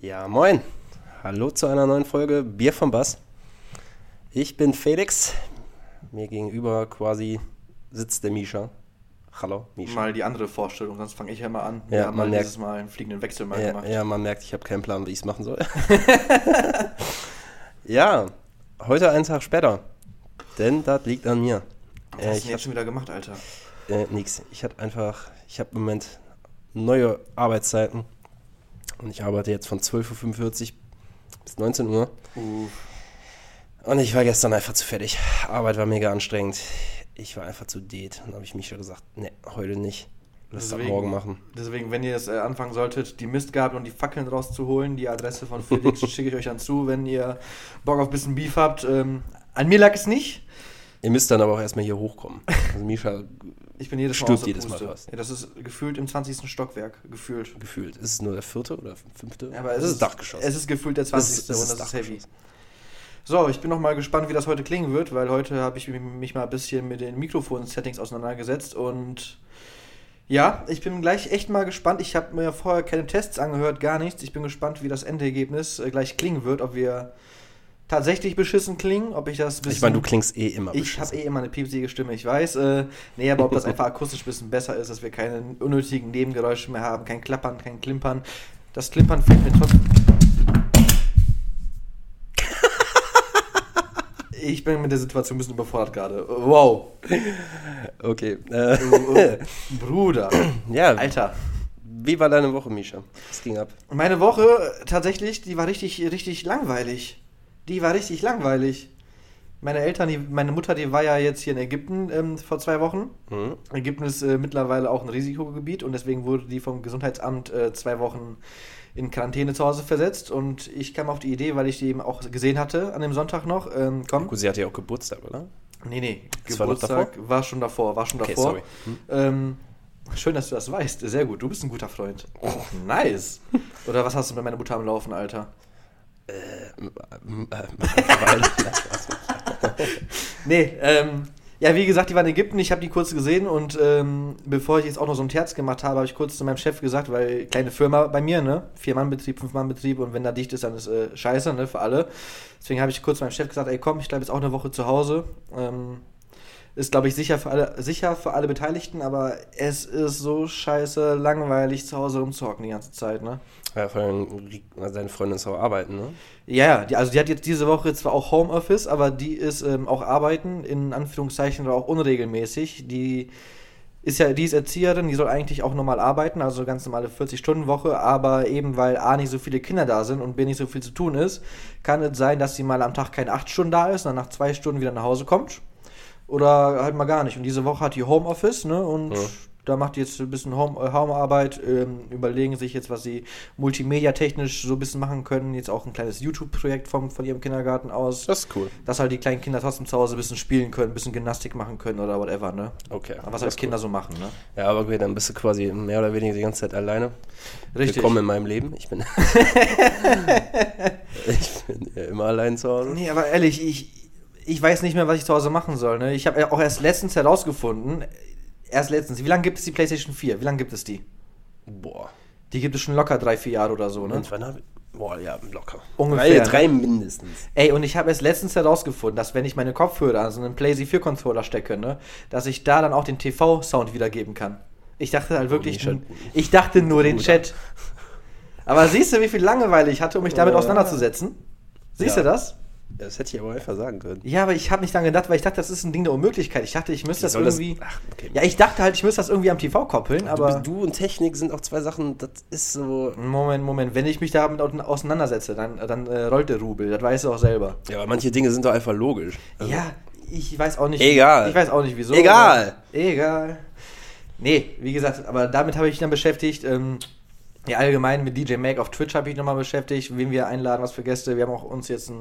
Ja, moin. Hallo zu einer neuen Folge Bier vom Bass. Ich bin Felix. Mir gegenüber quasi sitzt der Misha. Hallo, Misha. Mal die andere Vorstellung, sonst fange ich ja mal an. Ja, Wir haben man mal merkt- dieses Mal einen fliegenden Wechsel mal Ja, gemacht. ja, man merkt, ich habe keinen Plan, wie ich es machen soll. ja, heute einen Tag später. Denn das liegt an mir. Was Äh, hast du ich denn jetzt schon wieder gemacht, Alter? Äh, nix. Ich hatte einfach, ich habe im Moment neue Arbeitszeiten. Und ich arbeite jetzt von 12.45 Uhr bis 19 Uhr. Uh, Und ich war gestern einfach zu fertig. Arbeit war mega anstrengend. Ich war einfach zu dead. Dann habe ich mich schon gesagt, ne, heute nicht. Lass das Deswegen- morgen machen. deswegen, wenn ihr es äh, anfangen solltet, die Mistgabel und die Fackeln rauszuholen, die Adresse von Felix schicke ich euch dann zu, wenn ihr Bock auf ein bisschen Beef habt. Ähm, an mir lag es nicht. Ihr müsst dann aber auch erstmal hier hochkommen. Also Misha Ich bin jedes Mal Stirbt jedes Mal fast. Ja, das ist gefühlt im 20. Stockwerk. Gefühlt. gefühlt. Ist es nur der vierte oder fünfte? Ja, aber es das ist Dachgeschoss. Es ist gefühlt der 20. Es ist- es ist und das ist heavy. So, ich bin noch mal gespannt, wie das heute klingen wird, weil heute habe ich mich mal ein bisschen mit den Mikrofon-Settings auseinandergesetzt und ja, ich bin gleich echt mal gespannt. Ich habe mir vorher keine Tests angehört, gar nichts. Ich bin gespannt, wie das Endergebnis äh, gleich klingen wird, ob wir tatsächlich beschissen klingen, ob ich das Ich meine, du klingst eh immer ich habe beschissen. eh immer eine piepsige Stimme, ich weiß. Äh, nee, aber ob das einfach akustisch ein bisschen besser ist, dass wir keine unnötigen Nebengeräusche mehr haben, kein Klappern, kein Klimpern. Das Klimpern fehlt mir trotzdem. Ich bin mit der Situation ein bisschen überfordert gerade. Wow. Okay. Äh, Bruder. ja, Alter. wie war deine Woche, Misha? Was ging ab? Meine Woche äh, tatsächlich, die war richtig, richtig langweilig. Die war richtig langweilig. Meine Eltern, die, meine Mutter, die war ja jetzt hier in Ägypten ähm, vor zwei Wochen. Hm? Ägypten ist äh, mittlerweile auch ein Risikogebiet und deswegen wurde die vom Gesundheitsamt äh, zwei Wochen in Quarantäne zu Hause versetzt. Und ich kam auf die Idee, weil ich die eben auch gesehen hatte an dem Sonntag noch. Ähm, komm. Gut, sie hatte ja auch Geburtstag, oder? Nee, nee. Das war Geburtstag war, schon davor, war schon Okay, davor. sorry. Hm? Ähm, schön, dass du das weißt. Sehr gut. Du bist ein guter Freund. nice. Oder was hast du mit meiner Mutter am Laufen, Alter? Ähm, ähm, weil- Nee, ähm, ja, wie gesagt, die war in Ägypten, ich habe die kurz gesehen und ähm, bevor ich jetzt auch noch so ein Terz gemacht habe, habe ich kurz zu meinem Chef gesagt, weil kleine Firma bei mir, ne? Vier-Mann-Betrieb, Fünf-Mann-Betrieb und wenn da dicht ist, dann ist äh, scheiße, ne? Für alle. Deswegen habe ich kurz meinem Chef gesagt, ey komm, ich bleibe jetzt auch eine Woche zu Hause. Ähm, ist, glaube ich, sicher für, alle, sicher für alle Beteiligten, aber es ist so scheiße langweilig, zu Hause rumzuhocken die ganze Zeit, ne? Ja, vor allem, also Freundin ist auch arbeiten, ne? Ja, ja, die, also die hat jetzt diese Woche zwar auch Homeoffice, aber die ist ähm, auch arbeiten, in Anführungszeichen, oder auch unregelmäßig. Die ist ja, die ist Erzieherin, die soll eigentlich auch normal arbeiten, also ganz normale 40-Stunden-Woche, aber eben weil A nicht so viele Kinder da sind und B nicht so viel zu tun ist, kann es sein, dass sie mal am Tag keine 8 Stunden da ist und dann nach zwei Stunden wieder nach Hause kommt. Oder halt mal gar nicht. Und diese Woche hat die Homeoffice, ne? Und Ja. Da macht jetzt ein bisschen Home, äh, Homearbeit, ähm, überlegen sich jetzt, was sie multimedia-technisch so ein bisschen machen können. Jetzt auch ein kleines YouTube-Projekt von ihrem Kindergarten aus. Das ist cool. Dass halt die kleinen Kinder trotzdem zu Hause ein bisschen spielen können, ein bisschen Gymnastik machen können oder whatever, ne? Okay. Was das halt Kinder so machen, ne? cool. Ja, aber okay, dann bist du quasi mehr oder weniger die ganze Zeit alleine. Richtig. Willkommen in meinem Leben. Ich bin, ich bin ja immer allein zu Hause. Nee, aber ehrlich, ich, ich weiß nicht mehr, was ich zu Hause machen soll, ne? Ich habe ja auch erst letztens herausgefunden, erst letztens, wie lange gibt es die PlayStation 4? Wie lange gibt es die? Boah. Die gibt es schon locker drei, vier Jahre oder so, ne? Und wann hab ich, boah, ja, locker. Ungefähr, Drei, drei ne? mindestens. Ey, und ich habe erst letztens herausgefunden, dass wenn ich meine Kopfhörer an so einen PlayStation 4 Controller stecke, ne, dass ich da dann auch den TV-Sound wiedergeben kann. Ich dachte halt wirklich, Misha, ich dachte nur den. Chat. Aber siehst du, wie viel Langeweile ich hatte, um mich damit Ja. auseinanderzusetzen? Siehst Ja. du das? Das hätte ich aber einfach sagen können. Ja, aber ich habe nicht lange gedacht, weil ich dachte, das ist ein Ding der Unmöglichkeit. Ich dachte, ich müsste das Soll das- irgendwie. Ach, okay. Ja, ich dachte halt, ich müsste das irgendwie am TV koppeln, aber. du, du und Technik sind auch zwei Sachen, das ist so. Moment, Moment, wenn ich mich damit au- auseinandersetze, dann, dann äh, rollt der Rubel, das weißt du auch selber. Ja, aber manche Dinge sind doch einfach logisch. Also, Ja, ich weiß auch nicht. Egal. Ich weiß auch nicht wieso. Egal. Egal. Nee, wie gesagt, aber damit habe ich mich dann beschäftigt. Ähm, ja, allgemein mit DJ Mag auf Twitch habe ich nochmal beschäftigt, wen wir einladen, was für Gäste. Wir haben auch uns jetzt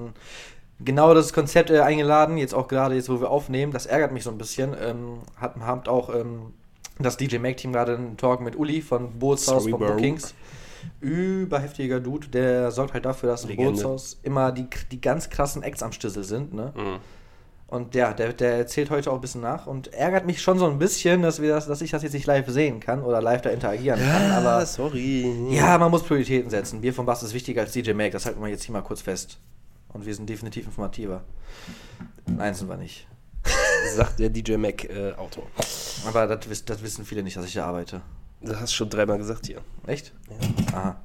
ein genaueres Konzept äh, eingeladen, jetzt auch gerade jetzt, wo wir aufnehmen. Das ärgert mich so ein bisschen. Ähm, hat, habt auch ähm, das DJ Mag-Team gerade einen Talk mit Uli von Bootshaus von. Bookings. Überheftiger Dude, der sorgt halt dafür, dass im. Bootshaus immer die, die ganz krassen Acts am Stissel sind, ne? Mhm. Und der, der, der erzählt heute auch ein bisschen nach und ärgert mich schon so ein bisschen, dass, wir das, dass ich das jetzt nicht live sehen kann oder live da interagieren kann. Aber sorry. ja, man muss Prioritäten setzen. Bier vom Bass ist wichtiger als DJ Mag, das halten wir jetzt hier mal kurz fest. Und wir sind definitiv informativer. Nein, sind wir nicht. Sagt der DJ Mac äh, Autor. Aber das, das wissen viele nicht, dass ich da arbeite. Das hast du schon dreimal gesagt hier. Echt? Ja. Aha.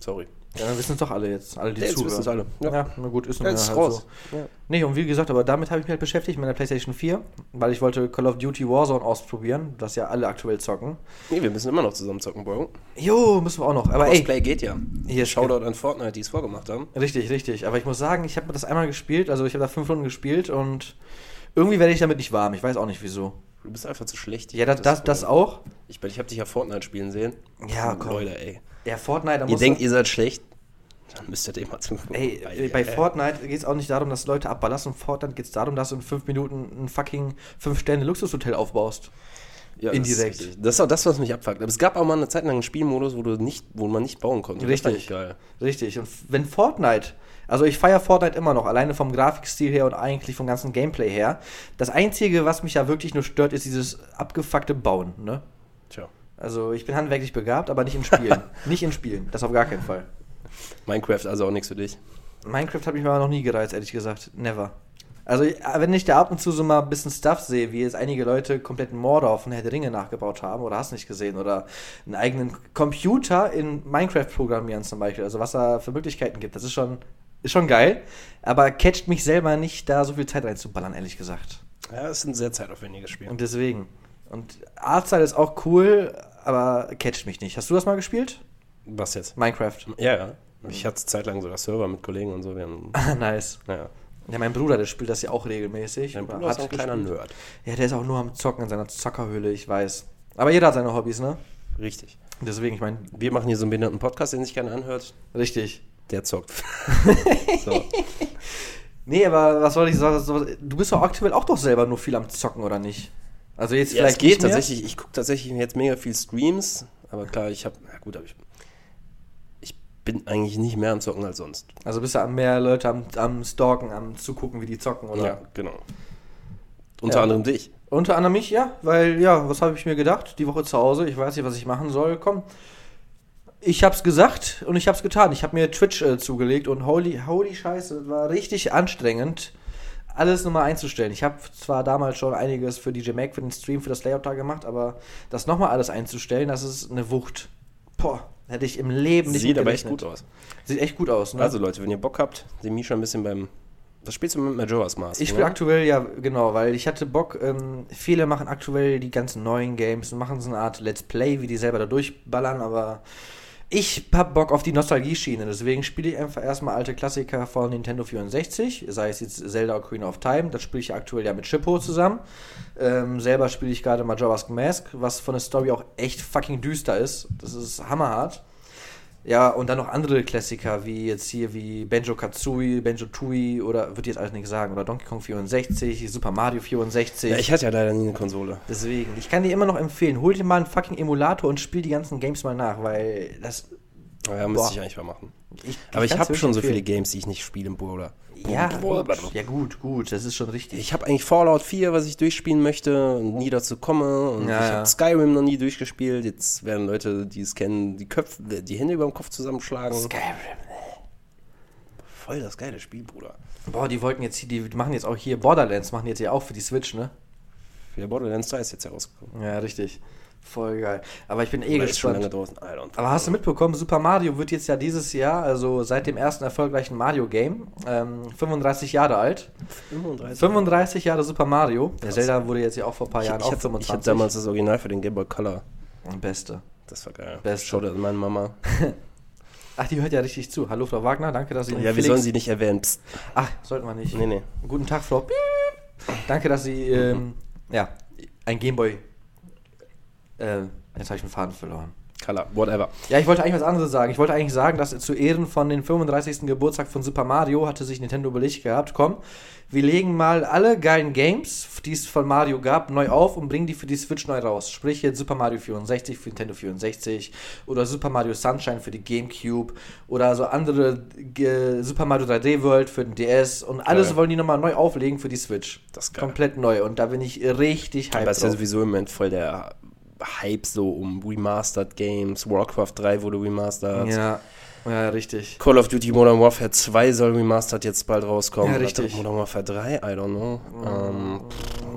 Sorry. Ja, dann wissen es doch alle jetzt. Alle, die Ja, jetzt zuhören. wissen's alle. Ja. Ja. na gut, ist Ja, nun ist halt raus. so. Ja. Nee, und wie gesagt, aber damit habe ich mich halt beschäftigt mit der PlayStation 4, weil ich wollte Call of Duty Warzone ausprobieren, das ja alle aktuell zocken. Nee, wir müssen immer noch zusammen zocken, Bro. Jo, müssen wir auch noch. Aber ey, Cosplay geht ja. Hier, Shoutout an Fortnite, die es vorgemacht haben. Richtig, richtig. Aber ich muss sagen, ich habe das einmal gespielt, also ich habe da fünf Runden gespielt und irgendwie werde ich damit nicht warm. Ich weiß auch nicht wieso. Du bist einfach zu schlecht. Ja, das, das, das auch. Ich, ich habe dich ja Fortnite spielen sehen. Ja, komm. Leute, ey. Ja, Fortnite, Ihr denkt, ihr seid schlecht? Dann müsstet ihr mal zum Ey, äh, bei Fortnite geht es auch nicht darum, dass Leute abballerst. Und Fortnite geht es darum, dass du in fünf Minuten ein fucking fünf Sterne Luxushotel aufbaust. Ja, indirekt. Das ist, das ist auch das, was mich abfuckt. Aber es gab auch mal eine Zeit lang einen Spielmodus, wo du nicht, wo man nicht bauen konnte. Richtig. ich geil. Richtig. Und wenn Fortnite, also ich feiere Fortnite immer noch, alleine vom Grafikstil her und eigentlich vom ganzen Gameplay her. Das Einzige, was mich ja wirklich nur stört, ist dieses abgefuckte Bauen. Ne? Tja. Also ich bin handwerklich begabt, aber nicht in Spielen. nicht in Spielen. Das auf gar keinen Fall. Minecraft also auch nichts für dich. Minecraft hat mich aber noch nie gereizt, ehrlich gesagt. Never. Also, wenn ich da ab und zu so mal ein bisschen Stuff sehe, wie jetzt einige Leute komplett Mordor von Herr der Ringe nachgebaut haben, oder hast nicht gesehen, oder einen eigenen Computer in Minecraft programmieren zum Beispiel, also was da für Möglichkeiten gibt, das ist schon, ist schon geil, aber catcht mich selber nicht, da so viel Zeit reinzuballern, ehrlich gesagt. Ja, es ist ein sehr zeitaufwendiges Spiel. Und deswegen. Und Artstyle ist auch cool, aber catcht mich nicht. Hast du das mal gespielt? Was jetzt? Minecraft. Ja, ja. Ich hatte zeitlang sogar Server mit Kollegen und so. Wir haben, nice. ja. Ja, mein Bruder, der spielt das ja auch regelmäßig. Mein Bruder ist hat ein kleiner gespielt. Nerd. Ja, der ist auch nur am Zocken in seiner Zockerhöhle, ich weiß. Aber jeder hat seine Hobbys, ne? Richtig. Deswegen, ich meine, Wir machen hier so einen behinderten Podcast, den sich keiner anhört. richtig. Der zockt. so. Nee, aber was soll ich sagen? Du bist doch aktuell auch doch selber nur viel am Zocken, oder nicht? Also jetzt Ja, es vielleicht geht nicht mehr? tatsächlich. Ich gucke tatsächlich jetzt mega viel Streams. Aber klar, ich habe, na gut, aber ich bin eigentlich nicht mehr am Zocken als sonst. Also bist du am- mehr Leute am, am Stalken, am Zugucken, wie die zocken, oder? Ja, genau. Unter Ja. anderem dich. Unter anderem mich, ja, weil, ja, was habe ich mir gedacht? Die Woche zu Hause, ich weiß nicht, was ich machen soll. Komm, ich hab's gesagt und ich hab's getan. Ich habe mir Twitch äh, zugelegt und holy, holy Scheiße, das war richtig anstrengend, alles nochmal einzustellen. Ich habe zwar damals schon einiges für DJ Mac, für den Stream, für das Layout da gemacht, aber das nochmal alles einzustellen, das ist eine Wucht. Boah, hätte ich im Leben nicht Sieht aber echt gut aus. Sieht echt gut aus, ne? Also Leute, wenn ihr Bock habt, den Misha ein bisschen beim. Was spielst du mit Majora's Mask? Ich spiele aktuell, ja, genau, weil ich hatte Bock, ähm, viele machen aktuell die ganzen neuen Games und machen so eine Art Let's Play, wie die selber da durchballern, aber ich hab Bock auf die Nostalgie-Schiene, deswegen spiele ich einfach erstmal alte Klassiker von Nintendo 64, sei es jetzt Zelda Ocarina of Time, das spiele ich aktuell ja mit Shippo zusammen. Ähm, selber spiele ich gerade Majora's Mask, was von der Story auch echt fucking düster ist, das ist hammerhart. Ja, und dann noch andere Klassiker, wie jetzt hier wie Benjo Kazooie, Benjo Tui oder wird jetzt alles nicht sagen, oder Donkey Kong 64, Super Mario 64. Ja, ich hatte ja leider nie eine Konsole. Deswegen, ich kann dir immer noch empfehlen, hol dir mal einen fucking Emulator und spiel die ganzen Games mal nach, weil das. Ja, müsste ich eigentlich mal machen. Ich, Aber ich habe schon so empfehlen. viele Games, die ich nicht spiele, Bruder. Ja, ja, gut, gut, das ist schon richtig. Ich habe eigentlich Fallout 4, was ich durchspielen möchte und nie dazu komme. Und Ja, ich ja. habe Skyrim noch nie durchgespielt. Jetzt werden Leute, die es kennen, die Köpfe, die Hände über dem Kopf zusammenschlagen. Skyrim. Voll das geile Spiel, Bruder. Boah, die wollten jetzt hier, die machen jetzt auch hier Borderlands, machen jetzt ja auch für die Switch, ne? Ja, Borderlands 2 ist jetzt herausgekommen. Ja, richtig. Voll geil. Aber ich bin eh Oder gespannt. Aber hast du mitbekommen, Super Mario wird jetzt ja dieses Jahr, also seit dem ersten erfolgreichen Mario-Game, ähm, 35 Jahre alt. 35. 35 Jahre Super Mario. Der Krass. Zelda wurde jetzt ja auch vor ein paar Ich, Jahren ich, auch hatte, 25. ich hatte damals das Original für den Game Boy Color. Beste. Das war geil. Beste. Schau an meine Mama. Ach, die hört ja richtig zu. Hallo, Frau Wagner, danke, dass Sie... Ja, wir sollen sie nicht erwähnen. Psst. Ach, sollten wir nicht. Nee, nee. Guten Tag, Frau... Danke, dass Sie, ähm, ja, ein Gameboy... Äh, jetzt habe ich den Faden verloren. Color, whatever. Ja, ich wollte eigentlich was anderes sagen. Ich wollte eigentlich sagen, dass zu Ehren von den 35. Geburtstag von Super Mario hatte sich Nintendo überlegt gehabt, komm, wir legen mal alle geilen Games, die es von Mario gab, neu auf und bringen die für die Switch neu raus. Sprich jetzt Super Mario 64 für Nintendo 64 oder Super Mario Sunshine für die GameCube oder so andere äh, Super Mario 3D World für den DS und alles Geil. wollen die nochmal neu auflegen für die Switch. Das ist geil. Komplett neu und da bin ich richtig hyped Aber es ist ja sowieso im Moment voll der Hype so um Remastered Games. Warcraft 3 wurde remastered. Ja, ja, richtig. Call of Duty Modern Warfare 2 soll remastered jetzt bald rauskommen. Ja, Oder richtig. Modern Warfare 3, I don't know. Ähm,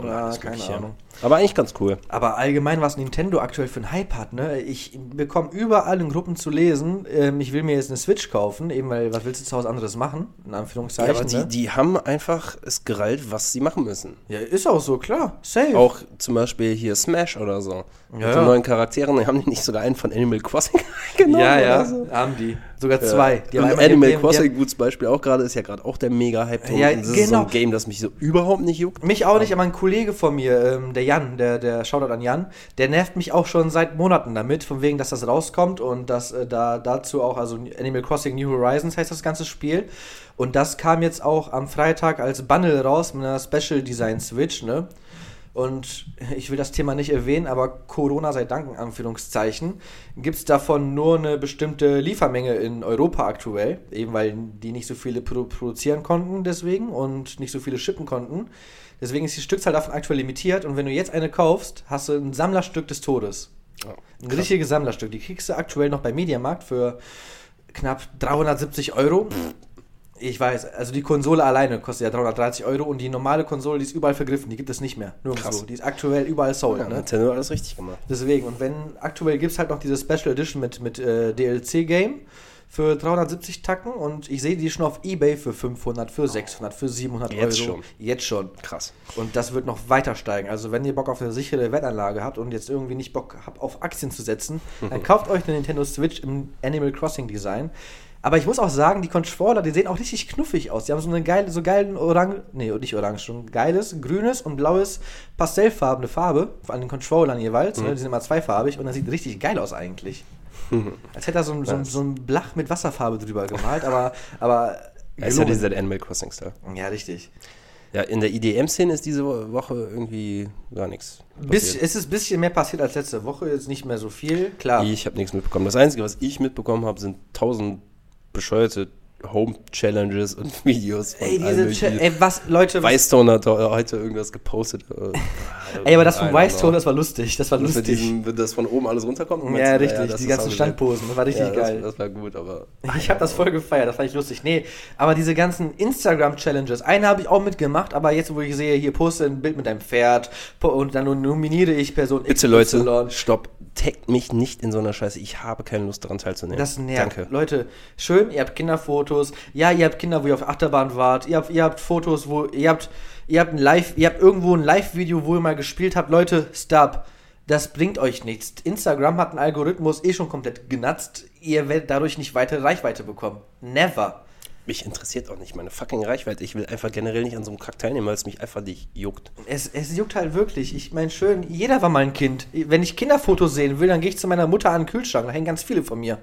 Ja, alles keine Mögliche. Ahnung. Aber eigentlich ganz cool. Aber allgemein, was Nintendo aktuell für einen Hype hat, ne? Ich bekomme überall in Gruppen zu lesen, ähm, ich will mir jetzt eine Switch kaufen, eben weil, was willst du zu Hause anderes machen? In Ja, Anführungszeichen. aber die, ne? die haben einfach es gerallt, was sie machen müssen. ja, ist auch so, klar. Safe. Auch zum Beispiel hier Smash oder so. Mit Ja, den ja. neuen Charakteren, haben die nicht sogar einen von Animal Crossing genommen? ja, ja, so? haben die. Sogar zwei. Die und Animal die- Crossing, gutes Beispiel auch gerade, ist ja gerade auch der Mega-Hype. drum. Ja, das ist so genau. ein Game, das mich so überhaupt nicht juckt. Mich auch nicht, aber ein Kollege von mir, ähm, der Jan, der, der Shoutout an Jan, der nervt mich auch schon seit Monaten damit, von wegen, dass das rauskommt und dass äh, da dazu auch, also Animal Crossing New Horizons heißt das ganze Spiel. Und das kam jetzt auch am Freitag als Bundle raus mit einer Special Design Switch, ne? Und ich will das Thema nicht erwähnen, aber Corona sei Dank, in Anführungszeichen, gibt es davon nur eine bestimmte Liefermenge in Europa aktuell, eben weil die nicht so viele produ produzieren konnten deswegen und nicht so viele shippen konnten. Deswegen ist die Stückzahl davon aktuell limitiert und wenn du jetzt eine kaufst, hast du ein Sammlerstück des Todes. Ein richtiges Sammlerstück. Die kriegst du aktuell noch bei Mediamarkt für knapp 370 Euro. Ich weiß, also die Konsole alleine kostet ja 330 Euro und die normale Konsole, die ist überall vergriffen, die gibt es nicht mehr. Nirgendwo. Krass. Die ist aktuell überall sold. Ja, ne? Nintendo alles richtig gemacht. Deswegen, und wenn aktuell gibt es halt noch diese Special Edition mit, mit äh, DLC-Game für 370 Tacken und ich sehe die schon auf Ebay für 500, für 600, für 700 Jetzt Euro. schon. Jetzt schon. Krass. Und das wird noch weiter steigen. Also wenn ihr Bock auf eine sichere Wettanlage habt und jetzt irgendwie nicht Bock habt, auf Aktien zu setzen, dann kauft euch eine Nintendo Switch im Animal Crossing Design. Aber ich muss auch sagen, die Controller, die sehen auch richtig knuffig aus. Die haben so eine geile, so geilen Orange, nee, nicht Orange, schon geiles, grünes und blaues pastellfarbene Farbe an den Controllern jeweils. Ne? Die sind immer zweifarbig und das sieht richtig geil aus eigentlich. Als hätte er so, ein- so, ein- so ein Blach mit Wasserfarbe drüber gemalt, aber, aber Das ist ja dieser Animal Crossing-Style. ja, richtig. Ja, in der IDM-Szene ist diese Woche irgendwie gar nichts. Bis, es ist ein bisschen mehr passiert als letzte Woche, jetzt nicht mehr so viel, klar. Ich habe nichts mitbekommen. Das Einzige, was ich mitbekommen habe, sind tausend bescheuerte Home-Challenges und Videos. von Ey, diese ey, was, Leute, was, Weißstone hat heute irgendwas gepostet. äh, ey, aber das von know. das war lustig, das war lustig. diesem, das von oben alles runterkommt? Ja, Meinst richtig, das die ganzen Standposen, das war richtig ja, geil. Das, das war gut, aber. Ich habe das voll gefeiert, das fand ich lustig. Nee, aber diese ganzen Instagram-Challenges, eine habe ich auch mitgemacht, aber jetzt, wo ich sehe, hier poste ein Bild mit deinem Pferd und dann nominiere ich Person Bitte, XY. Leute, stopp. Taggt mich nicht in so einer Scheiße. Ich habe keine Lust daran teilzunehmen. Das nervt. Danke. Leute, schön, ihr habt Kinderfotos. Ja, ihr habt Kinder, wo ihr auf Achterbahn wart. Ihr habt, ihr habt Fotos, wo ihr habt, ihr habt ein Live, ihr habt irgendwo ein Live-Video, wo ihr mal gespielt habt. Leute, stop. Das bringt euch nichts. Instagram hat einen Algorithmus eh schon komplett genatzt. Ihr werdet dadurch nicht weitere Reichweite bekommen. Never. Mich interessiert auch nicht meine fucking Reichweite. Ich will einfach generell nicht an so einem Kack teilnehmen, weil es mich einfach nicht juckt. Es, es juckt halt wirklich. Ich meine, schön, jeder war mal ein Kind. Wenn ich Kinderfotos sehen will, dann gehe ich zu meiner Mutter an den Kühlschrank. Da hängen ganz viele von mir.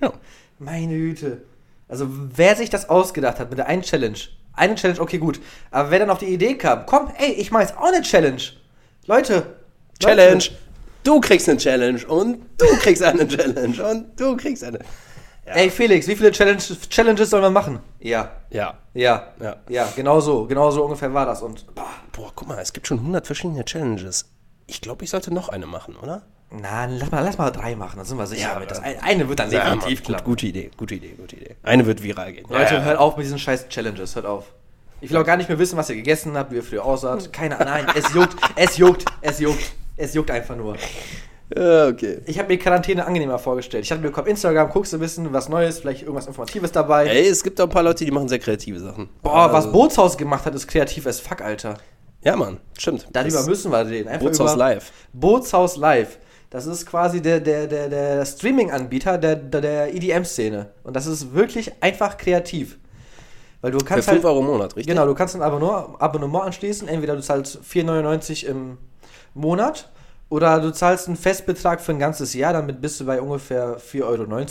Ja. Meine Güte. Also, wer sich das ausgedacht hat mit der einen Challenge. Eine Challenge, okay, gut. Aber wer dann auf die Idee kam, komm, ey, ich mach jetzt auch eine Challenge. Leute. Challenge! Leute, Du kriegst eine Challenge und du kriegst eine Challenge und du kriegst eine. Ey, Felix, wie viele Challenge, Challenges sollen wir machen? Ja. Ja. Ja. Ja. Ja, genau so. Genau so ungefähr war das. Und, boah. Boah, guck mal, es gibt schon 100 verschiedene Challenges. Ich glaube, ich sollte noch eine machen, oder? Na, lass mal, lass mal drei machen, dann sind wir sicher Ja, damit. Das ein- eine wird dann Ja, definitiv gut, klappen. gute Idee, gute Idee, gute Idee. Eine wird viral gehen. Leute, ja, hört auf mit diesen scheiß Challenges, hört auf. Ich will auch gar nicht mehr wissen, was ihr gegessen habt, wie ihr früher aussaht. Keine Ahnung, nein, es juckt, es juckt, es juckt. Es juckt einfach nur. Ja, okay. Ich habe mir Quarantäne angenehmer vorgestellt. Ich hatte mir auf Instagram, guckst du bisschen was Neues, vielleicht irgendwas Informatives dabei. Ey, es gibt auch ein paar Leute, die machen sehr kreative Sachen. Boah, was Also- Bootshaus gemacht hat, ist kreativ as fuck, Alter. Ja, Mann, stimmt. Darüber Das- müssen wir reden. Einfach Bootshaus Live. Bootshaus Live. Das ist quasi der, der, der, der Streaming-Anbieter der, der, der EDM-Szene. Und das ist wirklich einfach kreativ. Weil du Für kannst 5 halt, Euro im Monat, richtig? Genau, du kannst ein Abonnement, Abonnement anschließen. Entweder du zahlst 4,99 im Monat Oder du zahlst einen Festbetrag für ein ganzes Jahr, damit bist du bei ungefähr 4,19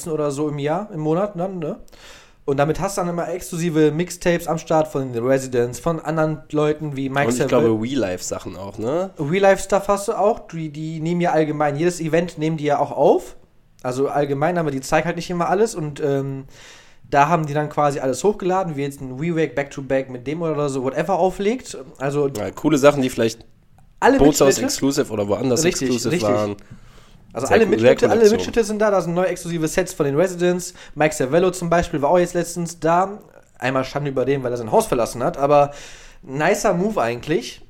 Euro oder so im Jahr, im Monat dann, ne? Und damit hast du dann immer exklusive Mixtapes am Start von den Residents, von anderen Leuten wie Mike Und ich glaube, Real-Life-Sachen auch, ne? Real-Life-Stuff hast du auch. Die, die nehmen ja allgemein, jedes Event nehmen die ja auch auf. Also allgemein, aber die zeigen halt nicht immer alles und ähm, da haben die dann quasi alles hochgeladen, wie jetzt ein WeWake Back-to-Back mit dem oder so, whatever auflegt. Also Ja, coole Sachen, die vielleicht alle Bootshaus Exclusive oder woanders Richtig, Exclusive richtig. waren. Also sehr alle cool, Mitschnitte, alle. Mitschnitte sind da. Da sind neue exklusive Sets von den Residents. Mike Cervello zum Beispiel war auch jetzt letztens da. Einmal Schande über den, weil er sein Haus verlassen hat, aber nicer Move eigentlich.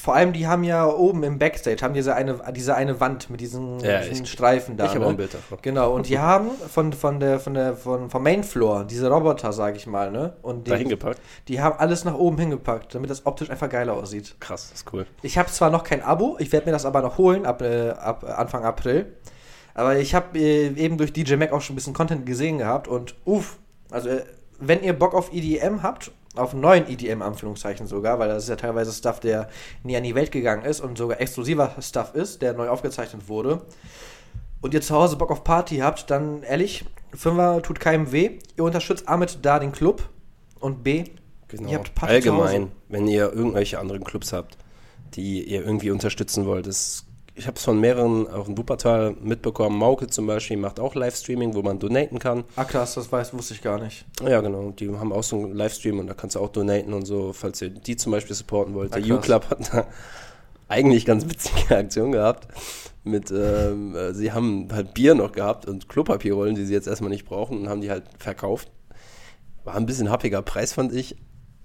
Vor allem, die haben ja oben im Backstage, haben diese eine, diese eine Wand mit diesen, Ja, diesen ich- Streifen da. ich habe ne? ein Bild davon. Genau, und die haben von, von der, von der, von, vom Main Floor, diese Roboter, sag ich mal, ne? Und die, Dahin gepackt. die haben alles nach oben hingepackt, damit das optisch einfach geiler aussieht. Krass, das ist cool. Ich habe zwar noch kein Abo, ich werde mir das aber noch holen ab, äh, ab Anfang April. Aber ich habe äh, eben durch DJ Mac auch schon ein bisschen Content gesehen gehabt und uff, also äh, wenn ihr Bock auf EDM habt, auf neuen EDM Anführungszeichen sogar, weil das ist ja teilweise Stuff, der nie an die Welt gegangen ist und sogar exklusiver Stuff ist, der neu aufgezeichnet wurde. Und ihr zu Hause Bock auf Party habt, dann ehrlich, Fünfer tut keinem weh. Ihr unterstützt damit da den Club und B, Genau. ihr habt Party. Allgemein, wenn ihr irgendwelche anderen Clubs habt, die ihr irgendwie unterstützen wollt. Das, ich habe es von mehreren auch in Wuppertal mitbekommen. Mauke zum Beispiel macht auch Livestreaming, wo man donaten kann. Ah krass, das weiß, wusste ich gar nicht. Ja, genau. Die haben auch so einen Livestream und da kannst du auch donaten und so, falls ihr die zum Beispiel supporten wollt. Ah, Der. U-Club hat da eigentlich ganz witzige Aktion gehabt. Mit, ähm, äh, sie haben halt Bier noch gehabt und Klopapierrollen, die sie jetzt erstmal nicht brauchen, und haben die halt verkauft. War ein bisschen happiger Preis, fand ich.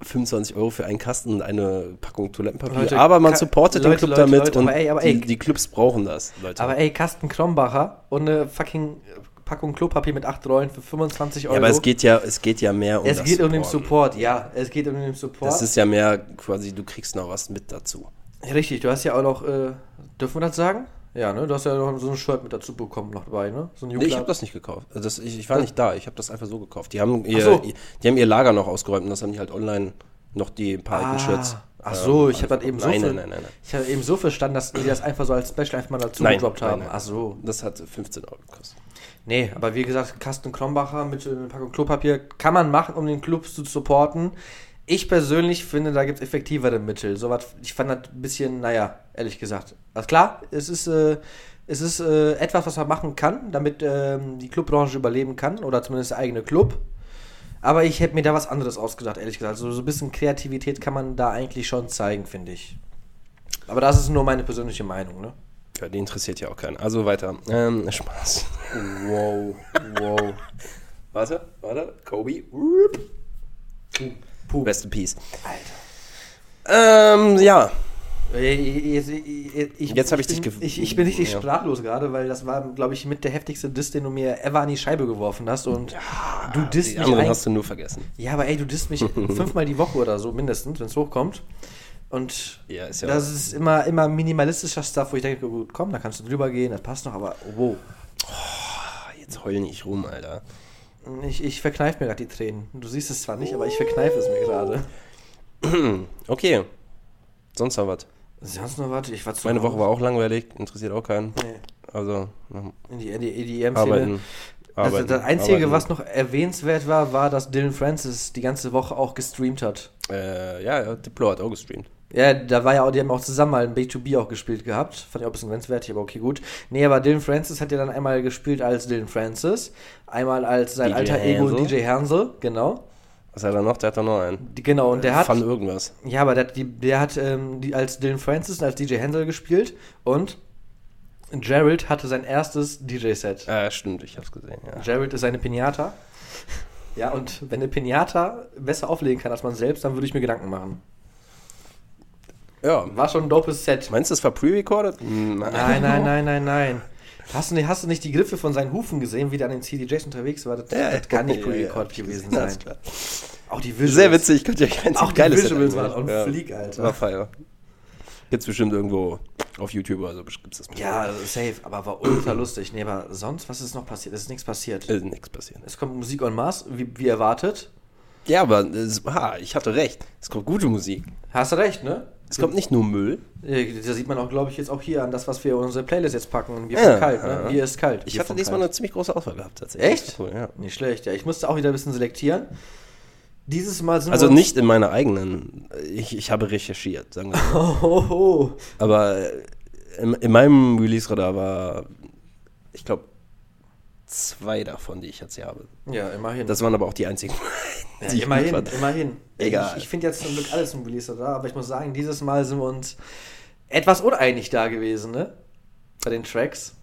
25 Euro für einen Kasten und eine Packung Toilettenpapier. Leute, aber man supportet Leute, den Club Leute, damit und aber ey, aber die, ey. die Clubs brauchen das, Leute. Aber ey, Kasten Krombacher und eine fucking Packung Klopapier mit acht Rollen für 25 Euro. ja, aber es geht ja, es geht ja mehr um es geht um den. Support, ja. Es geht um den Support. Das ist ja mehr quasi, du kriegst noch was mit dazu. Richtig, du hast ja auch noch, äh, dürfen wir das sagen? Ja, ne? Du hast ja noch so ein Shirt mit dazu bekommen noch dabei, ne? So ein Nee, ich habe das nicht gekauft. Also das, ich, ich war nicht da, ich habe das einfach so gekauft. Die haben, ihr, so. die haben ihr Lager noch ausgeräumt und das haben die halt online noch die paar alten Shirts. Ach so, ähm, ich habe das eben so nein, nein, nein, nein, nein. Ich habe eben so verstanden, dass die das einfach so als Special einfach mal dazu Nein, gedroppt nein, haben. nein. Ach so. Das hat 15 Euro gekostet. Nee, aber wie gesagt, Kasten Krombacher mit einer Packung Klopapier kann man machen, um den Club zu supporten. Ich persönlich finde, da gibt es effektivere Mittel. So was, ich fand das ein bisschen, naja, ehrlich gesagt. Also klar, es ist, äh, es ist äh, etwas, was man machen kann, damit ähm, die Clubbranche überleben kann oder zumindest der eigene Club. Aber ich hätte mir da was anderes ausgedacht, ehrlich gesagt. So, so ein bisschen Kreativität kann man da eigentlich schon zeigen, finde ich. Aber das ist nur meine persönliche Meinung, ne? Ja, die interessiert ja auch keinen. Also weiter. Ähm, Spaß. Wow, wow. Warte, warte. Kobe. Puh. Rest in Peace. Ähm, ja. Äh, Jetzt, ich, Jetzt hab ich bin- dich ich, ich bin richtig Ja. sprachlos gerade, weil das war, glaube ich, mit der heftigste Diss, den du mir ever an die Scheibe geworfen hast. Und du disst Die mich anderen hast du nur vergessen. Ja, aber ey, du disst mich fünfmal die Woche oder so, mindestens, wenn es hochkommt. Und Ja, ist ja. das ist immer, immer minimalistischer Stuff, wo ich denke, gut, komm, da kannst du drüber gehen, das passt noch, aber wow. Ah, Jetzt heul nicht rum, Alter. Ich, ich verkneife mir gerade die Tränen. Du siehst es zwar nicht, aber ich verkneife es mir gerade. Okay. Sonst noch was? Sonst noch was? Ich war zu Meine Woche war auch langweilig, interessiert auch keinen. Nee, Also, die, in die EDM-Szene. arbeiten. Also das Einzige, arbeiten. was noch erwähnenswert war, war, dass Dylan Francis die ganze Woche auch gestreamt hat. Äh, ja, ja, Diplo hat auch gestreamt. Ja, da war ja auch, die haben auch zusammen mal ein B2B auch gespielt gehabt. Fand ich auch ein bisschen grenzwertig, aber okay, gut. Nee, aber Dylan Francis hat ja dann einmal gespielt als Dylan Francis, einmal als sein DJ alter Ego Hansel. DJ Hansel, genau. Was hat er noch? Der hat doch noch einen. Die, genau, und der hat. Fun irgendwas. Ja, aber der, hat die, der hat ähm, die, als Dylan Francis und als DJ Hansel gespielt und Gerald hatte sein erstes DJ-Set. Ah, stimmt, ich hab's gesehen, ja. Jared ist eine Pinata. Ja, und wenn eine Pinata besser auflegen kann als man selbst, dann würde ich mir Gedanken machen. Ja. War schon ein dopes Set. Meinst du, das war pre-recorded? Nein, nein, nein, nein, nein. Hast du, nicht, hast du nicht die Griffe von seinen Hufen gesehen, wie der an den CDJs unterwegs war? Das, das kann nicht Ja, ja, pre-recorded ja, gewesen sein. Auch die Visuals. Sehr witzig, könnt ihr kein Auch die geiles Visuals Set waren on fleek, Alter. War feier. Gibt's bestimmt irgendwo auf YouTube oder so, gibt's das bestimmt. Ja, safe, aber war ultra lustig. Nee, aber sonst, was ist noch passiert? Es ist nichts passiert. Ist nichts passiert. Es kommt Musik en masse, wie, wie erwartet. Ja, aber es, ha, ich hatte recht. Es kommt gute Musik. Hast du recht, ne? Es kommt nicht nur Müll. Äh, Das sieht man auch, glaube ich, jetzt auch hier an das, was wir in unsere Playlist jetzt packen. Bier Ja, kalt, ne? Bier ist kalt. Ich hatte diesmal kalt. eine ziemlich große Auswahl gehabt, tatsächlich. Echt? Cool, ja. Nicht schlecht, ja. Ich musste auch wieder ein bisschen selektieren. Dieses Mal sind Also nicht in meiner eigenen. Ich, ich habe recherchiert, sagen wir mal. Oh, oh, oh. Aber äh, in, in meinem Release-Radar war, ich glaube, zwei davon, die ich jetzt hier habe. Ja, immerhin. Das waren aber auch die einzigen, ja, die gut immerhin, immerhin. Egal. Ich, ich finde jetzt zum Glück alles im Release da, aber ich muss sagen, dieses Mal sind wir uns etwas uneinig da gewesen, ne? Bei den Tracks.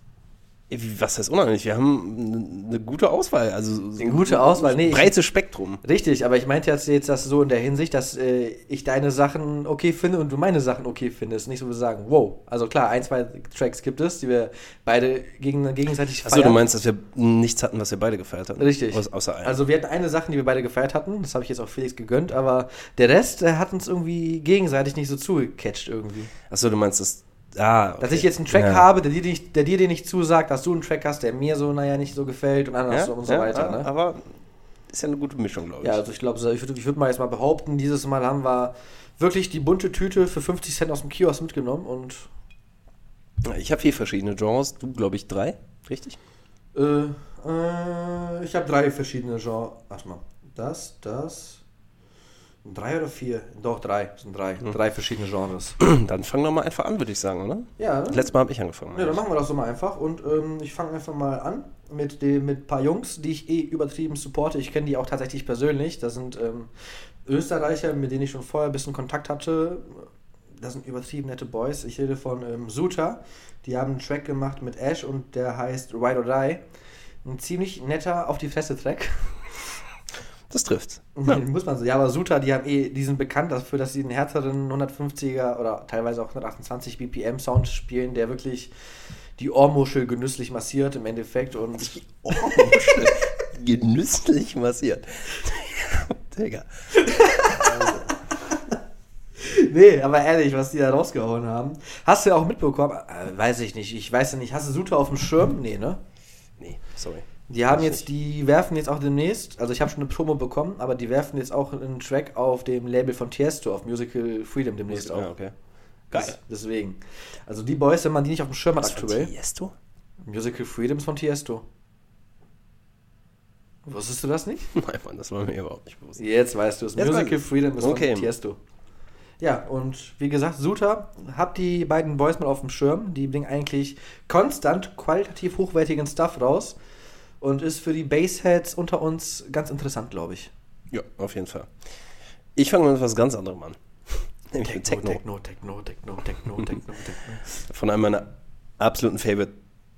Was heißt unheimlich? Wir haben eine gute Auswahl. Also so Eine gute Auswahl, nee, Breites Spektrum. Richtig, aber ich meinte jetzt, jetzt das so in der Hinsicht, dass äh, ich deine Sachen okay finde und du meine Sachen okay findest. Nicht so wie sagen, wow. Also klar, ein, zwei Tracks gibt es, die wir beide gegen, gegenseitig Achso, du meinst, dass wir nichts hatten, was wir beide gefeiert hatten? Richtig. Außer einen. Also wir hatten eine Sache, die wir beide gefeiert hatten. Das habe ich jetzt auch Felix gegönnt, aber der Rest äh, hat uns irgendwie gegenseitig nicht so zugecatcht irgendwie. Achso, du meinst, dass. Ah, okay. Dass ich jetzt einen Track Ja. habe, der dir, nicht, der dir den nicht zusagt, dass du einen Track hast, der mir so, naja, nicht so gefällt und ja? andersrum und so ja, weiter. ja, Ne? Aber ist ja eine gute Mischung, glaube ich. Ja, also ich glaube, ich würde würd mal jetzt mal behaupten, dieses Mal haben wir wirklich die bunte Tüte für 50 Cent aus dem Kiosk mitgenommen und Ich habe vier verschiedene Genres, du, glaube ich, drei, richtig? äh, äh, ich habe drei verschiedene Genres. Warte mal. Das, das. Drei oder vier? Doch, drei. Das sind drei. Drei verschiedene Genres. Dann fang doch mal einfach an, würde ich sagen, oder? Ja, ne? Letztes Mal habe ich angefangen. Ja, dann machen wir das so mal einfach. Und ähm, ich fange einfach mal an mit, dem, mit ein paar Jungs, die ich eh übertrieben supporte. Ich kenne die auch tatsächlich persönlich. Das sind ähm, Österreicher, mit denen ich schon vorher ein bisschen Kontakt hatte. Das sind übertrieben nette Boys. Ich rede von ähm, Suta. Die haben einen Track gemacht mit Ash und der heißt Ride or Die. Ein ziemlich netter auf die Fresse Track. Das trifft. Muss man so. Ja, aber Suta, die haben eh, die sind bekannt dafür, dass sie einen härteren 150er oder teilweise auch 128 BPM Sound spielen, der wirklich die Ohrmuschel genüsslich massiert im Endeffekt und Ohrmuschel. Genüsslich massiert. Digga. nee, aber ehrlich, was die da rausgehauen haben. Hast du ja auch mitbekommen? Äh, weiß ich nicht. Ich weiß ja nicht. Hast du Suta auf dem Schirm? Nee, ne? Nee, sorry. Die haben jetzt, die werfen jetzt auch demnächst, also ich habe schon eine Promo bekommen, aber die werfen jetzt auch einen Track auf dem Label von Tiesto, auf Musical Freedom demnächst auch. Ja, okay. Geil. Des- Deswegen. Also die Boys, wenn man die nicht auf dem Schirm hat Was von aktuell. Tiesto? Musical Freedoms von Tiesto. Wusstest du das nicht? Nein, Mann, das war mir überhaupt nicht bewusst. Jetzt weißt du es. Jetzt Musical. Freedom ist Okay. von Tiesto. Ja, und wie gesagt, Suta, habt die beiden Boys mal auf dem Schirm. Die bringen eigentlich konstant qualitativ hochwertigen Stuff raus. Und ist für die Bassheads unter uns ganz interessant, glaube ich. Ja, auf jeden Fall. Ich fange mit was ganz anderem an. Nämlich Techno. Techno, Techno, Techno, Techno, Techno, Techno. Von einem meiner absoluten Favorite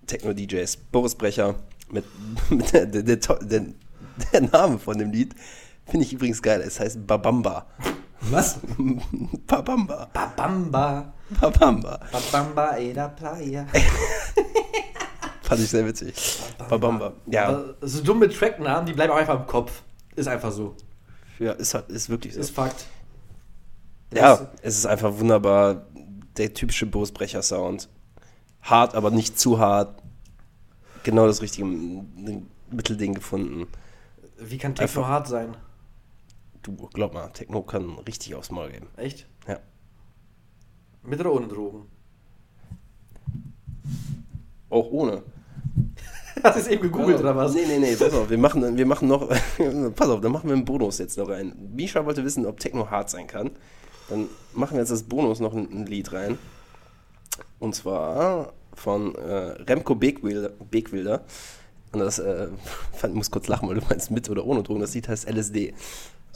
Techno-DJs, Boris Brecher. Mit, mit der, der, der, der, Name von dem Lied finde ich übrigens geil. Es heißt Babamba. Was? Babamba. Babamba, Babamba. Babamba, Eda Playa. Fand ich sehr witzig. Babamba. Ja, so dumme Tracknamen, die bleiben auch einfach im Kopf. Ist einfach so. ja ist, halt- ist wirklich so. Ist Fakt. Ja, es ist einfach wunderbar. Der typische Borisbrecher-Sound. Hart, aber nicht zu hart. Genau das richtige Mittelding gefunden. Wie kann Techno Einfach- hart sein? Du, glaub mal, Techno kann richtig aufs Maul geben. Echt? Ja. Mit oder ohne Drogen? Auch ohne. Hast du es eben gegoogelt oder was? Nee, nee, nee, pass auf, wir machen, wir machen noch, pass auf, dann machen wir einen Bonus jetzt noch rein. Misha wollte wissen, ob Techno hart sein kann. Dann machen wir jetzt das Bonus noch ein, ein Lied rein. Und zwar von äh, Remco Begwilder, Begwilder. Und das, äh, ich muss kurz lachen, weil du meinst mit oder ohne Drogen. Das Lied heißt LSD.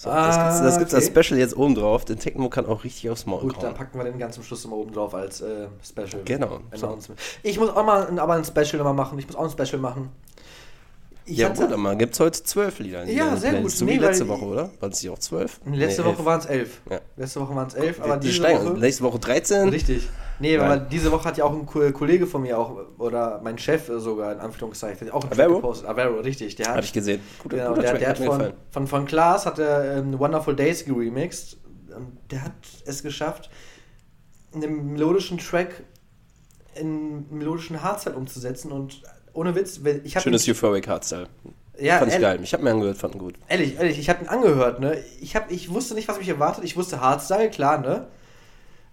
So, das Ah, gibt's, das gibt's als okay. Special jetzt oben drauf. Den Techno kann auch richtig aufs Maul Gut, dann packen wir den ganz zum Schluss immer oben drauf als äh, Special. Genau. Announcement. Ich muss auch mal ein, aber ein Special immer machen. Ich muss auch ein Special machen. Ich Ja, hatte- gut, aber gibt es heute zwölf Lieder. Ja, sehr Playlist. gut. So wie Nee, weil- letzte Woche, oder? Waren es nicht auch zwölf? Letzte Nee, Woche waren es elf. Ja. Letzte Woche waren es elf, aber steigern. Woche... Nächste Woche 13. Richtig. Nee, aber diese Woche hat ja auch ein Ko- Kollege von mir auch, oder mein Chef sogar, in Anführungszeichen, auch einen Track Avero? gepostet. Avero, richtig. Der hat, Habe ich gesehen. Guter, genau, guter der, Track, der hat hat von, von, von Klaas hat er ähm, Wonderful Days geremixed. Und der hat es geschafft, einen melodischen Track in melodischen Hardstyle umzusetzen und ohne Witz, ich habe Schönes Euphoric Hardstyle. ja, fand ich ehrlich- geil. Ich habe mir angehört, fand ihn gut. Ehrlich, ehrlich, ich habe ihn angehört, ne? Ich, hab, ich wusste nicht, was mich erwartet. Ich wusste Hardstyle, klar, ne?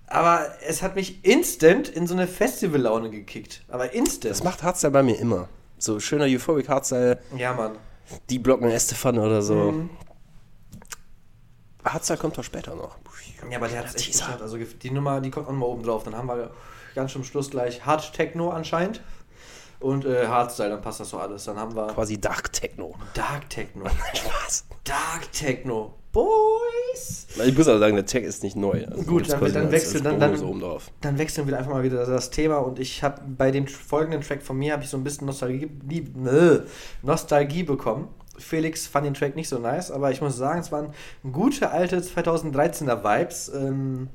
Aber es hat mich instant in so eine Festival-Laune gekickt. Aber instant. Das macht Hardstyle bei mir immer. So schöner Euphoric Hardstyle, ja, Mann. die blocken Estefan oder so. Mhm. Hardstyle kommt doch später noch. Ja, aber der hat es echt geschafft. Also die Nummer, die kommt auch mal oben drauf. Dann haben wir ganz zum Schluss gleich Hard Techno anscheinend. Und äh, Hardstyle, dann passt das so alles. Dann haben wir Quasi Dark Techno. Dark Techno. Spaß. Dark Techno. Boys! Ich muss aber sagen, der Tag ist nicht neu. Also Gut, dann- dann wechseln- dann- dann-. Dann wechseln wir einfach mal wieder das Thema und ich habe bei dem folgenden Track von mir habe ich so ein bisschen Nostalgie, äh, Nostalgie bekommen. Felix fand den Track nicht so nice, aber ich muss sagen, es waren gute alte 2013er Vibes. Ähm,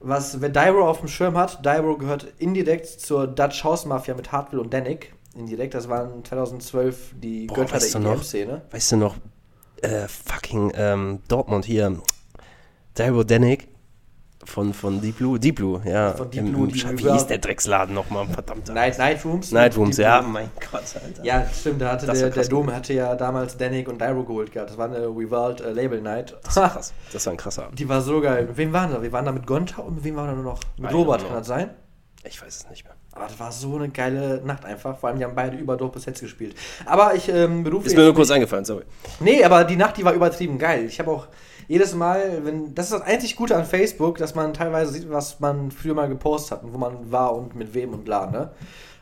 was wer Dyro auf dem Schirm hat, Dyro gehört indirekt zur Dutch House Mafia mit Hartwell und Danik. Indirekt, das waren 2012 die Boah, Götter weißt der? EDM-Szene. Weißt du noch, äh, fucking ähm, Dortmund hier, Daryl Danik von, von Deep Blue, Deep Blue, ja. Von Deep Im- Blue, im Scha- Wie hieß der Drecksladen nochmal, verdammt. Night, Night Rooms. Night Rooms, Die- ja, mein Gott, Alter. Ja, stimmt, da hatte Das der, der Dom hatte ja damals Danik und Dyro geholt gehabt. Das war eine Revolt äh, Label Night. Das war krass. Das war ein krasser Abend. Die war so geil. Mit wem waren da? Wir waren da mit Gonta und mit wem waren wir da nur noch? Mit Robert, kann das sein? Ich weiß es nicht mehr. Aber das war so eine geile Nacht einfach. Vor allem, die haben beide über dope Sets gespielt. Aber ich ähm, berufe Ist mir nur jetzt kurz eingefallen, sorry. Nee, aber die Nacht, die war übertrieben geil. Ich habe auch jedes Mal, wenn das ist das einzig Gute an Facebook, dass man teilweise sieht, was man früher mal gepostet hat und wo man war und mit wem und bla, ne?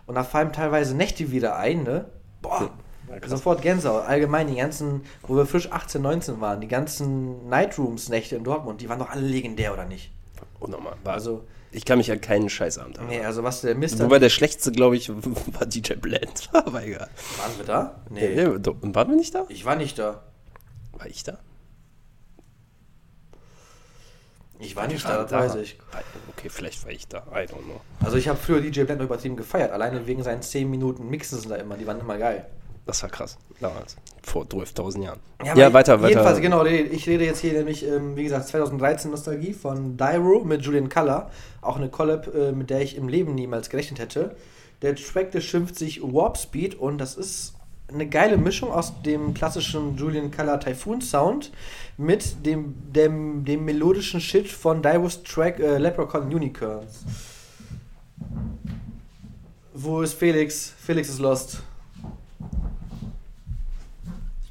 Und da fallen teilweise Nächte wieder ein, ne? Boah, Ja, krass. sofort Gänsehaut. Allgemein die ganzen, wo wir frisch 18, 19 waren, die ganzen Nightrooms-Nächte in Dortmund, die waren doch alle legendär, oder nicht? Unnormal. War, Also, ich kann mich an keinen Scheißabend erinnern. nee, also was der Mr. Wobei der schlechteste, glaube ich, war DJ Blend. Aber egal. Waren wir da? Nee. Ja, do- und waren wir nicht da? Ich war nicht da. War ich da? Ich war nicht War da, das weiß ich. Okay, vielleicht war ich da. I don't know. Also ich habe früher DJ Blend noch übertrieben gefeiert, alleine wegen seinen 10 Minuten Mixen sind da immer, die waren immer geil. Das war krass. Damals. Vor 12.000 Jahren. aber Ja, weiter, weiter. Jedenfalls, genau, ich rede jetzt hier nämlich, ähm, wie gesagt, 2013 Nostalgie von Dyro mit Julian Color. Auch eine Collab, äh, mit der ich im Leben niemals gerechnet hätte. Der Track, der schimpft sich Warp Speed und das ist eine geile Mischung aus dem klassischen Julian Color Typhoon Sound mit dem, dem, dem melodischen Shit von Dyros Track äh, Leprechaun Unicorns. Wo ist Felix? Felix ist lost.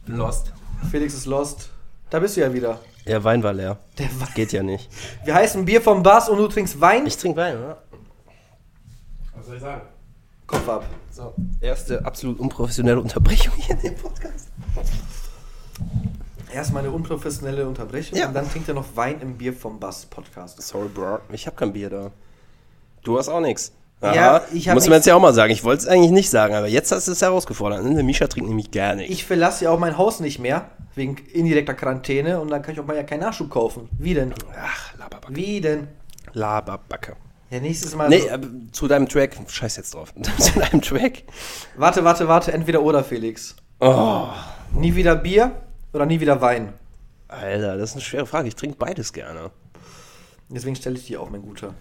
Lost. Felix ist lost. Da bist du ja wieder. Ja, Wein war leer. Der Wein. Geht ja nicht. Wir heißen Bier vom Bass und du trinkst Wein? Ich trinke Wein, oder? Was soll ich sagen? Kopf ab. So, erste absolut unprofessionelle Unterbrechung hier in dem Podcast. Erstmal eine unprofessionelle Unterbrechung Ja. und dann trinkt er noch Wein im Bier vom Bass Podcast. Sorry, Bro. Ich habe kein Bier da. Du hast auch nichts. Ja, ich Muss man jetzt ja auch mal sagen. Ich wollte es eigentlich nicht sagen, aber jetzt hast du es herausgefordert. Ne? Misha trinkt nämlich gar nicht. Ich verlasse ja auch mein Haus nicht mehr, wegen indirekter Quarantäne und dann kann ich auch mal ja keinen Nachschub kaufen. Wie denn? Ach, Laberbacke. Wie denn? Laberbacke. Ja, nächstes Mal. Nee, so- zu deinem Track. Scheiß jetzt drauf. zu deinem Track. Warte, warte, warte, entweder oder, Felix. Oh, Nie wieder Bier oder nie wieder Wein? Alter, das ist eine schwere Frage. Ich trinke beides gerne. Deswegen stelle ich die auch, mein Guter.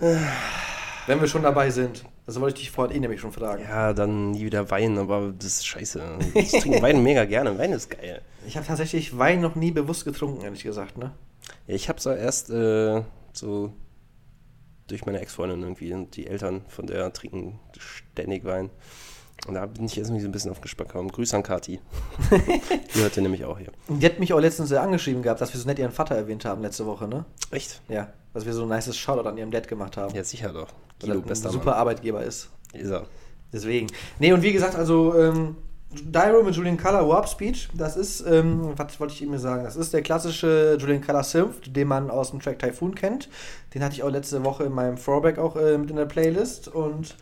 Wenn wir schon dabei sind, das wollte ich dich vorhin eh nämlich schon fragen. Ja, dann nie wieder Wein, aber das ist scheiße. Ich trinke Wein mega gerne. Wein ist geil. Ich habe tatsächlich Wein noch nie bewusst getrunken, ehrlich gesagt, ne? Ja, ich habe so erst äh, so durch meine Ex-Freundin irgendwie und die Eltern von der trinken ständig Wein. Und da bin ich erst irgendwie so ein bisschen auf Geschmack gekommen. Grüße an Kati. die hört ja nämlich auch hier. Die hat mich auch letztens äh, angeschrieben gehabt, dass wir so nett ihren Vater erwähnt haben letzte Woche, ne? Echt? Ja, dass wir so ein nices Shoutout an ihrem Dad gemacht haben. Ja, sicher doch. Guido, ein bester super Mann. Arbeitgeber ist. Ist er. Deswegen. Nee, und wie gesagt, also ähm, Dyro mit Julian Color Warp Speed, das ist, ähm, was wollte ich ihm sagen? Das ist der klassische Julian Color Synth, den man aus dem Track Typhoon kennt. Den hatte ich auch letzte Woche in meinem Throwback auch äh, mit in der Playlist. Und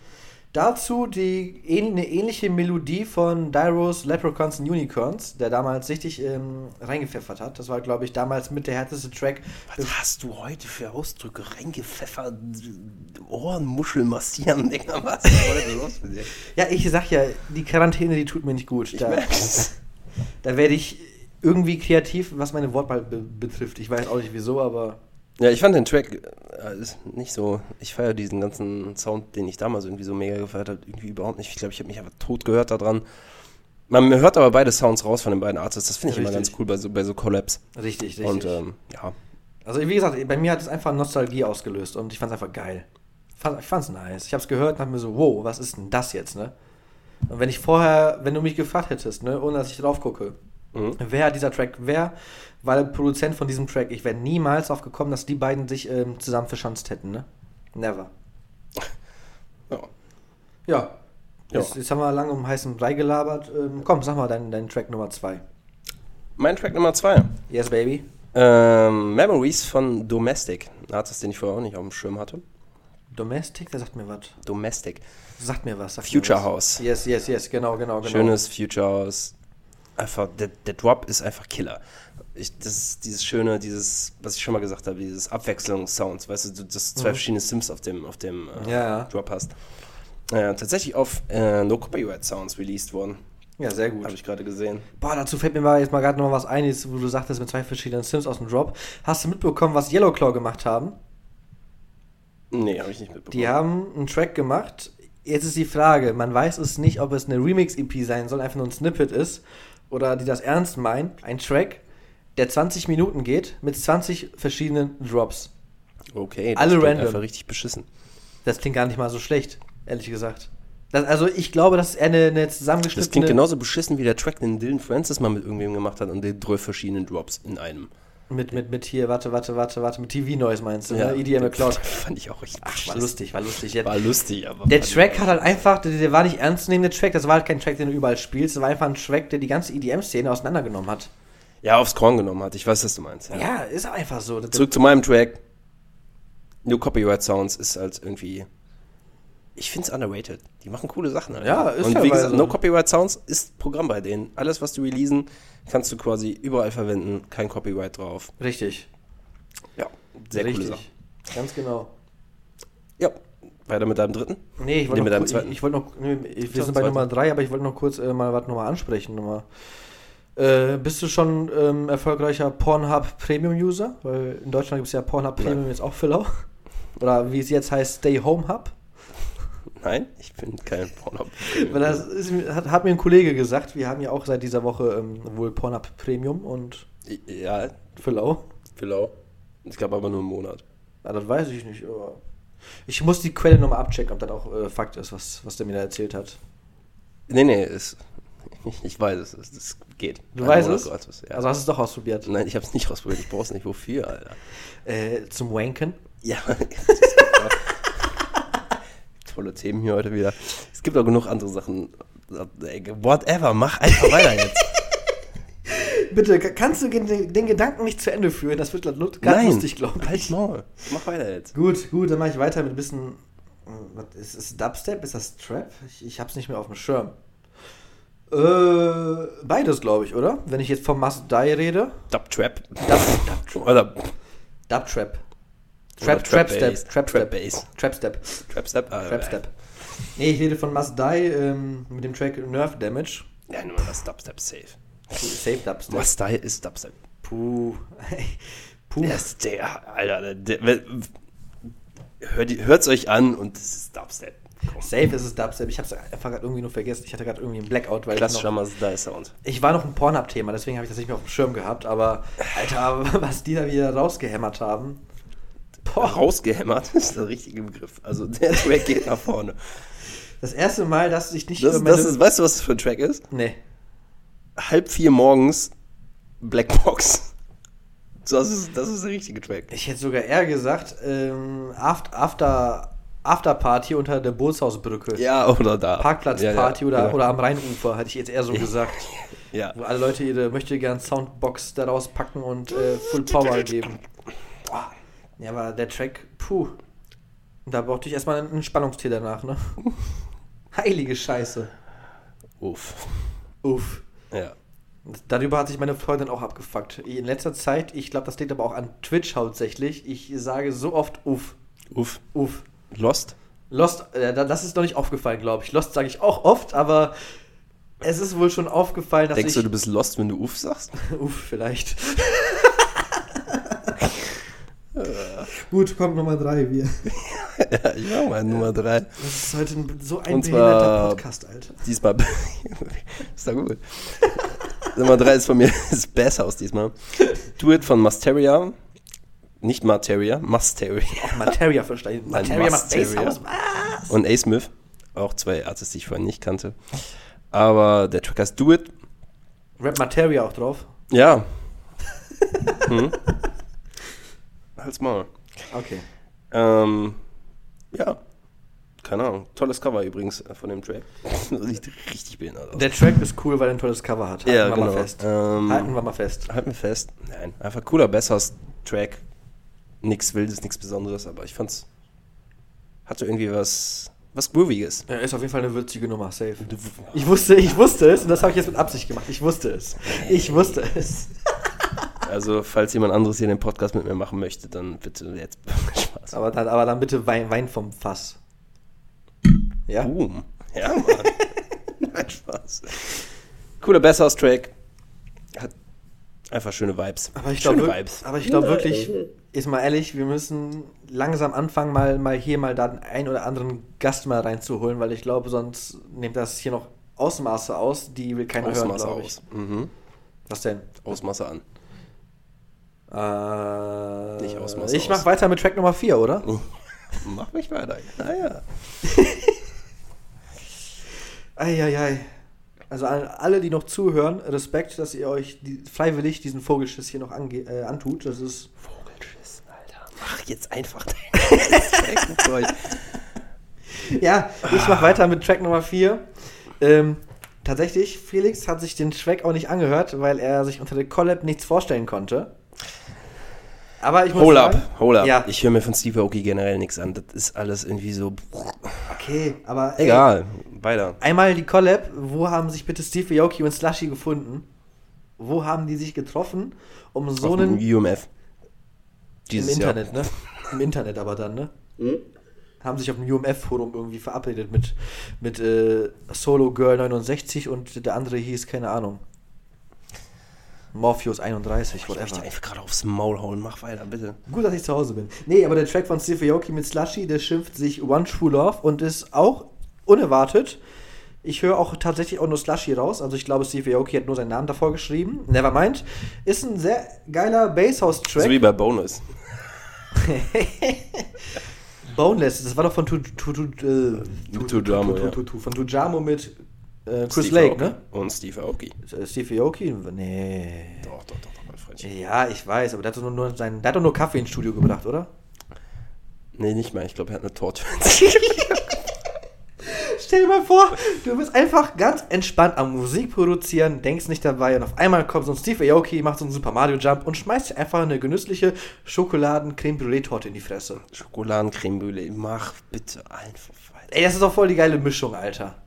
dazu die, eine ähnliche Melodie von Dyros Leprechauns and Unicorns, der damals richtig ähm, reingepfeffert hat. Das war, glaube ich, damals mit der härteste Track. Was hast du heute für Ausdrücke reingepfeffert? Ohrenmuschel massieren, Digga. Was ist heute los mit dir? Ja, ich sag ja, die Quarantäne, die tut mir nicht gut. Ich Da, merk's. da werde ich irgendwie kreativ, was meine Wortwahl be betrifft. Ich weiß auch nicht wieso, aber Ja, ich fand den Track äh, nicht so. Ich feiere diesen ganzen Sound, den ich damals irgendwie so mega gefeiert habe, irgendwie überhaupt nicht. Ich glaube, ich habe mich einfach tot gehört daran. Man hört aber beide Sounds raus von den beiden Artists. Das finde ich Ja, immer ganz richtig. cool bei so, bei so Collabs. richtig, richtig. Und ähm, ja, Also wie gesagt, bei mir hat es einfach Nostalgie ausgelöst und ich fand es einfach geil. Ich fand es nice. Ich habe es gehört und dachte mir so, wow, was ist denn das jetzt, ne? Und wenn ich vorher, wenn du mich gefragt hättest, ne, ohne dass ich drauf gucke, mhm. wer dieser Track, wer war der Produzent von diesem Track, ich wäre niemals drauf gekommen, dass die beiden sich ähm, zusammen verschanzt hätten, ne? Never. Ja. Ja. Jetzt, jetzt, haben wir lange um heißen Brei gelabert. Ähm, komm, sag mal deinen dein Track Nummer 2. Mein Track Nummer 2. Yes, baby. Ähm, Memories von Domestic. Ein Artist, den ich vorher auch nicht auf dem Schirm hatte. Domestic? Der sagt mir was. Domestic. Sagt mir was. Sagt Future was. House. Yes, yes, yes, genau, genau, genau. Schönes Future House. Einfach, der, der Drop ist einfach Killer. Ich, das ist dieses schöne, dieses, was ich schon mal gesagt habe, dieses Abwechslungssounds, weißt du, dass du zwei mhm. verschiedene Sims auf dem, auf dem äh, ja. Drop hast. Äh, tatsächlich auf äh, No Copyright Sounds released worden. Ja, sehr gut. Habe ich gerade gesehen. Boah, dazu fällt mir mal jetzt mal gerade noch was ein, wo du sagtest mit zwei verschiedenen Sims aus dem Drop. Hast du mitbekommen, was Yellowclaw gemacht haben? Nee, habe ich nicht mitbekommen. Die haben einen Track gemacht. Jetzt ist die Frage, man weiß es nicht, ob es eine Remix-EP sein soll, einfach nur ein Snippet ist, oder die das ernst meinen. Ein Track, der 20 Minuten geht, mit 20 verschiedenen Drops. Okay, das Alle random. einfach richtig beschissen. Das klingt gar nicht mal so schlecht, ehrlich gesagt. Das, also ich glaube, das ist eher eine, eine zusammengeschnittene... Das klingt genauso beschissen wie der Track, den Dylan Francis mal mit irgendwem gemacht hat und den drei verschiedenen Drops in einem. Mit, mit, mit hier, warte, warte, warte, warte, mit TV-Noise meinst du, ne? ja, ne? EDM Cloud. Fand ich auch richtig Ach, war lustig, war lustig. War lustig, aber. Der Track hat halt einfach, der, der war nicht ernst zu nehmen, der Track, das war halt kein Track, den du überall spielst, das war einfach ein Track, der die ganze EDM-Szene auseinandergenommen hat. Ja, aufs Korn genommen hat, ich weiß, was du meinst. Ja, ja ist einfach so. Zurück zu meinem Track. New Copyright Sounds ist halt irgendwie ich finde es underrated. Die machen coole Sachen. Alter. Ja, ist Und ja wie gesagt, No Copyright Sounds ist Programm bei denen. Alles, was du releasen, kannst du quasi überall verwenden. Kein Copyright drauf. Richtig. Ja, sehr Richtig. coole Sache. Ganz genau. Ja, weiter mit deinem dritten? Nee, ich wollte noch, ich, ich wollt noch nee, wir sind bei Nummer drei, aber ich wollte noch kurz äh, mal was nochmal ansprechen. Nochmal. Äh, bist du schon ähm, erfolgreicher Pornhub Premium User? Weil in Deutschland gibt es ja Pornhub Premium Nein. jetzt auch für lau. Oder wie es jetzt heißt, Stay Home Hub. Nein, ich bin kein Pornhub. das ist, hat, hat, mir ein Kollege gesagt, wir haben ja auch seit dieser Woche ähm, wohl Pornhub Premium und. Ja. Für lau. Für lau. Ich glaube aber nur einen Monat. Ja, das weiß ich nicht, aber. Ich muss die Quelle nochmal abchecken, ob das auch äh, Fakt ist, was, was der mir da erzählt hat. Nee, nee, ist, ich weiß es, es geht. Du weißt es? Ja. Also hast du es doch ausprobiert? Nein, ich habe es nicht ausprobiert, ich brauche es nicht. Wofür, Alter? Äh, zum Wanken? Ja. tolle Themen hier heute wieder. Es gibt auch genug andere Sachen. Whatever, mach einfach weiter jetzt. Bitte, kannst du den, den, Gedanken nicht zu Ende führen? Das wird ganz lustig, glaube ich. Halt Maul. Mach weiter jetzt. Gut, gut, dann mache ich weiter mit ein bisschen. Was, ist es Dubstep? Ist das Trap? Ich, ich hab's nicht mehr auf dem Schirm. Äh, beides, glaube ich, oder? Wenn ich jetzt vom Must Die rede. Dub-Trap. Dub, Dub, Dub-Trap. Trap, Trap, Step. Trap, Trap Bass. Trap Step. Trap Step? Trap Step. Nee, ich rede von Must Die ähm, mit dem Track Nerve Damage. Ja, nur das Dubstep safe. Safe Dubstep. Must Die ist Dubstep. Puh. Puh. Ist der, Alter. Der, der, hört es euch an und das ist Dubstep. Safe ist es Dubstep. Ich habe es einfach irgendwie nur vergessen. Ich hatte gerade irgendwie einen Blackout. Weil Klassischer Must Die Sound. Ich war noch ein Pornhub-Thema, deswegen habe ich das nicht mehr auf dem Schirm gehabt. Aber, Alter, was die da wieder rausgehämmert haben. Boah. rausgehämmert ist der richtige Begriff. Also der Track geht nach vorne. Das erste Mal, dass ich nicht. Das, das ist, weißt du, was das für ein Track ist? Nee. Halb vier morgens Blackbox. Das ist, das ist der richtige Track. Ich hätte sogar eher gesagt, ähm, After, After, Party unter der Bootshausbrücke. Ja, oder da. Parkplatzparty ja, ja, oder, ja. oder am Rheinufer, hätte ich jetzt eher so gesagt. Ja. Wo alle Leute ihre möchte gern Soundbox daraus packen und äh, Full Power geben. Ja, aber der Track, puh. Da brauchte ich erstmal einen Spannungstee danach, ne? Heilige Scheiße. Uff. Uff. Ja. Darüber hat sich meine Freundin auch abgefuckt. In letzter Zeit, ich glaube, das liegt aber auch an Twitch hauptsächlich. Ich sage so oft Uff. Uff. Uff. Lost? Lost, äh, das ist noch nicht aufgefallen, glaube ich. Lost sage ich auch oft, aber es ist wohl schon aufgefallen, dass Denkst ich... Denkst du, du bist lost, wenn du Uff sagst? Uff, vielleicht. Gut, kommt Nummer 3, wir. ja, ich mach mal Nummer 3. Das ist heute ein, so ein Und behinderter Podcast, Alter. Diesmal. ist doch gut. Nummer 3 ist von mir das Basshaus diesmal. Do It von Masteria. nicht Materia, Musteria. Auch Materia verstanden. Materia macht. Basshouse. Was? Und A. Smith, auch zwei Artists, die ich vorhin nicht kannte. Aber der Track heißt Do It. Rap Materia auch drauf. Ja. hm. Halt's Maul. Okay. Ähm, ja. Keine Ahnung. Tolles Cover übrigens äh, von dem Track. Sieht richtig behindert aus. Der Track ist cool, weil er ein tolles Cover hat. Halten Ja, wir genau. mal fest. Ähm, Halten wir mal fest. Halt mir fest. Nein, einfach cooler, besser Track. Nix Wildes, nichts Besonderes, aber ich fand's. Hatte irgendwie was. Was Grooviges. Ja, ist auf jeden Fall eine würzige Nummer, safe. Ich wusste, ich wusste es und das habe ich jetzt mit Absicht gemacht. Ich wusste es. Ich wusste es. Also, falls jemand anderes hier den Podcast mit mir machen möchte, dann bitte jetzt. Spaß. Aber dann, aber dann bitte Wein, Wein vom Fass. Ja? Boom. Ja, Mann. Nein, Spaß. Cooler Bessers-Track. Hat einfach schöne Vibes. Aber ich schöne glaube aber ich glaube wirklich, ist mal ehrlich, wir müssen langsam anfangen, mal, mal hier mal da einen oder anderen Gast mal reinzuholen, weil ich glaube, sonst nimmt das hier noch Ausmaße aus, die will keiner hören, Ausmaße glaube ich. aus. Mhm. Was denn? Ausmaße an. Äh, Nicht Ausmaße ich aus. mach weiter mit Track Nummer 4, oder? Mach mich weiter. Naja. Eieiei. Also an alle, die noch zuhören, Respekt, dass ihr euch die, freiwillig diesen Vogelschiss hier noch ange äh, antut. Das ist. Vogelschiss, Alter. Mach jetzt einfach ich- Ja, ich mach weiter mit Track Nummer 4. Ähm, tatsächlich, Felix hat sich den Track auch nicht angehört, weil er sich unter der Collab nichts vorstellen konnte. Aber ich muss Hold up, sagen, hold up. Ja, Ich höre mir von Steve Aoki generell nichts an. Das ist alles irgendwie so. okay, aber ey, Egal. Weiter. Einmal die Collab, wo haben sich bitte Steve Aoki und Slushy gefunden? Wo haben die sich getroffen, um so Auf einen UMF. Im Dieses Internet, ne? Im Internet aber dann, ne? Haben sich auf dem UMF-Forum irgendwie verabredet mit, mit äh, Solo Girl 69 und der andere hieß, keine Ahnung. Morpheus 31, Jahr. Ich möchte whatever. einfach gerade aufs Maul hauen. Mach weiter, bitte. Gut, dass ich zu Hause bin. Nee, aber der Track von Steve Aoki mit Slushy, der schimpft sich One True Love und ist auch unerwartet. Ich höre auch tatsächlich auch nur Slushy raus. Also ich glaube, Steve Aoki hat nur seinen Namen davor geschrieben. Nevermind. Ist ein sehr geiler Basshouse-Track. So wie bei Bonus. Boneless, das war doch von Tu- Tu- Tu- äh, Tu- Tujamo, Tu- Tu- mit äh, Chris Steve Lake, Aoki. ne? Und Steve Aoki. Äh, Steve Aoki? Nee. Doch, doch, doch, doch, mein Freundchen. Ja, ich weiß, aber der hat doch nur, nur sein, der hat doch nur Kaffee ins Studio gebracht, oder? Nee, nicht mal. Ich glaube, er hat eine Torte. Stell dir mal vor, du bist einfach ganz entspannt am Musik produzieren, denkst nicht dabei und auf einmal kommt so ein Steve Aoki, macht so einen Super Mario Jump und schmeißt dir einfach eine genüssliche Schokoladen-Creme Brûlée-Torte in die Fresse. Schokoladencreme Brûlée. Mach bitte einfach weiter. Ey, das ist doch voll die geile Mischung, Alter.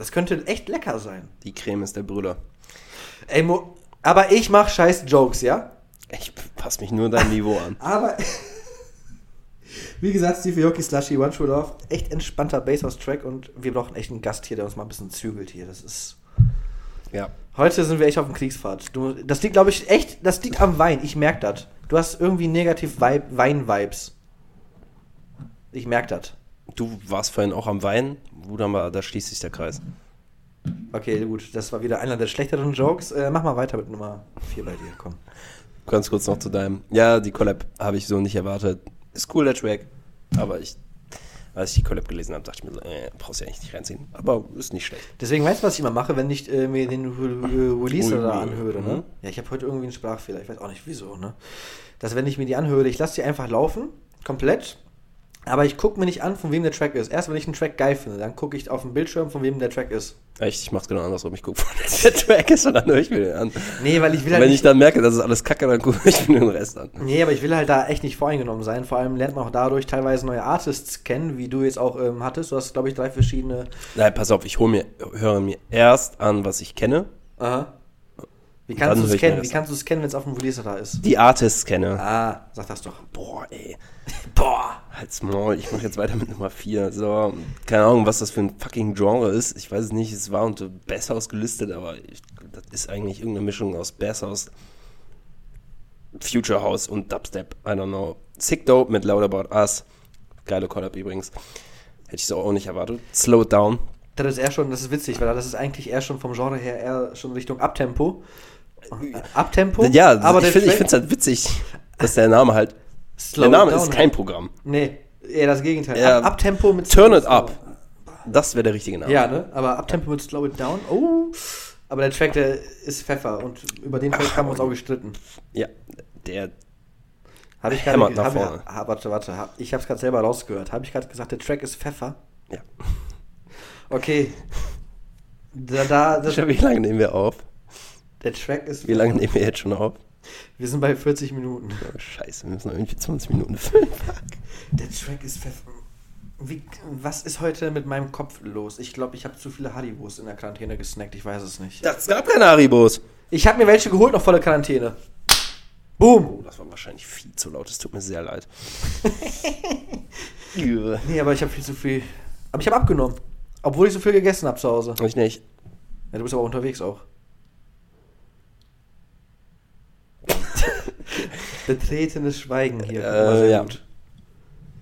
Das könnte echt lecker sein. die Creme ist der Brüller. Ey, Mo aber ich mach scheiß Jokes, ja? Ich passe mich nur dein Niveau an. Aber wie gesagt, Steve Aoki Slushy One True Love, echt entspannter Basshouse-Track und wir brauchen echt einen Gast hier, der uns mal ein bisschen zügelt hier. Das ist. Ja. Heute sind wir echt auf dem Kriegsfahrt. Du, das liegt, glaube ich, echt, das liegt am Wein. Ich merke das. Du hast irgendwie negativ Vibe, Wein-Vibes. Ich merke das. Du warst vorhin auch am Wein. Wunderbar, da schließt sich der Kreis. Okay, gut, das war wieder einer der schlechteren Jokes. Äh, mach mal weiter mit Nummer 4 bei dir, komm. Ganz kurz noch zu deinem. Ja, die Collab habe ich so nicht erwartet. Ist cool, der Track. Aber ich, als ich die Collab gelesen habe, dachte ich mir äh, brauchst du ja eigentlich nicht reinziehen. Aber ist nicht schlecht. Deswegen weißt du, was ich immer mache, wenn ich äh, mir den Re- Release da anhöre, ne? mhm. Ja, ich habe heute irgendwie einen Sprachfehler, ich weiß auch nicht wieso, ne? Dass wenn ich mir die anhöre, ich lasse die einfach laufen, komplett, aber ich gucke mir nicht an, von wem der Track ist. Erst wenn ich einen Track geil finde, dann gucke ich auf dem Bildschirm, von wem der Track ist. Echt, ich mach's genau andersrum. Ich gucke, wo der Track ist und dann höre ich mir den an. Nee, weil ich will Und halt wenn ich dann merke, das ist alles kacke, dann gucke ich mir den Rest an. Nee, aber ich will halt da echt nicht voreingenommen sein. Vor allem lernt man auch dadurch teilweise neue Artists kennen, wie du jetzt auch ähm, hattest. Du hast, glaube ich, drei verschiedene. Nein, pass auf, ich hol mir, höre mir erst an, was ich kenne. Aha. Wie kannst du es kennen? Wie kannst du es kennen, wenn es auf dem Release da ist? Die Artists kenne. Ah, sag das doch. Boah, ey. Boah. Halt's Maul, ich mache jetzt weiter mit Nummer 4. So, keine Ahnung, was das für ein fucking Genre ist. Ich weiß es nicht, es war unter Basshouse gelistet, aber ich, das ist eigentlich irgendeine Mischung aus Basshouse, Future House und Dubstep. I don't know. Sick Dope mit Loud About Us. Geile Collab übrigens. Hätte ich so auch nicht erwartet. Slow Down. Das ist eher schon, das ist witzig, weil das ist eigentlich eher schon vom Genre her eher schon Richtung Abtempo. Abtempo? Ja, aber ich finde es halt witzig. dass der Name halt. Slow der Name ist kein Programm. Nee, eher das Gegenteil. Ja. Ab, Abtempo mit Turn it up. Das wäre der richtige Name. Ja, ne? Aber Abtempo mit Slow It Down. Oh. Aber der Track, der ist Pfeffer. Und über den Track haben wir uns auch gestritten. Ja, der. Habe ich gerade. nach Hab, vorne. ha, warte, warte. Hab, ich habe es gerade selber rausgehört. Habe ich gerade gesagt, der Track ist Pfeffer? Ja. Okay. Da, da, das, Wie lange nehmen wir auf? Der Track ist. Wie lange nehmen wir jetzt schon auf? Wir sind bei 40 Minuten. Oh, scheiße, wir müssen noch irgendwie 20 Minuten füllen. Der Track ist Pfeffer. Wie, was ist heute mit meinem Kopf los? Ich glaube, ich habe zu viele Haribos in der Quarantäne gesnackt. Ich weiß es nicht. Das gab keine Haribos. Ich habe mir welche geholt noch vor der Quarantäne. Boom. Oh, das war wahrscheinlich viel zu laut. Es tut mir sehr leid. Nee, aber ich habe viel zu viel. Aber ich habe abgenommen. Obwohl ich so viel gegessen habe zu Hause. ich nicht. Ja, du bist aber unterwegs auch. Betretenes Schweigen hier. Äh, ja. gut.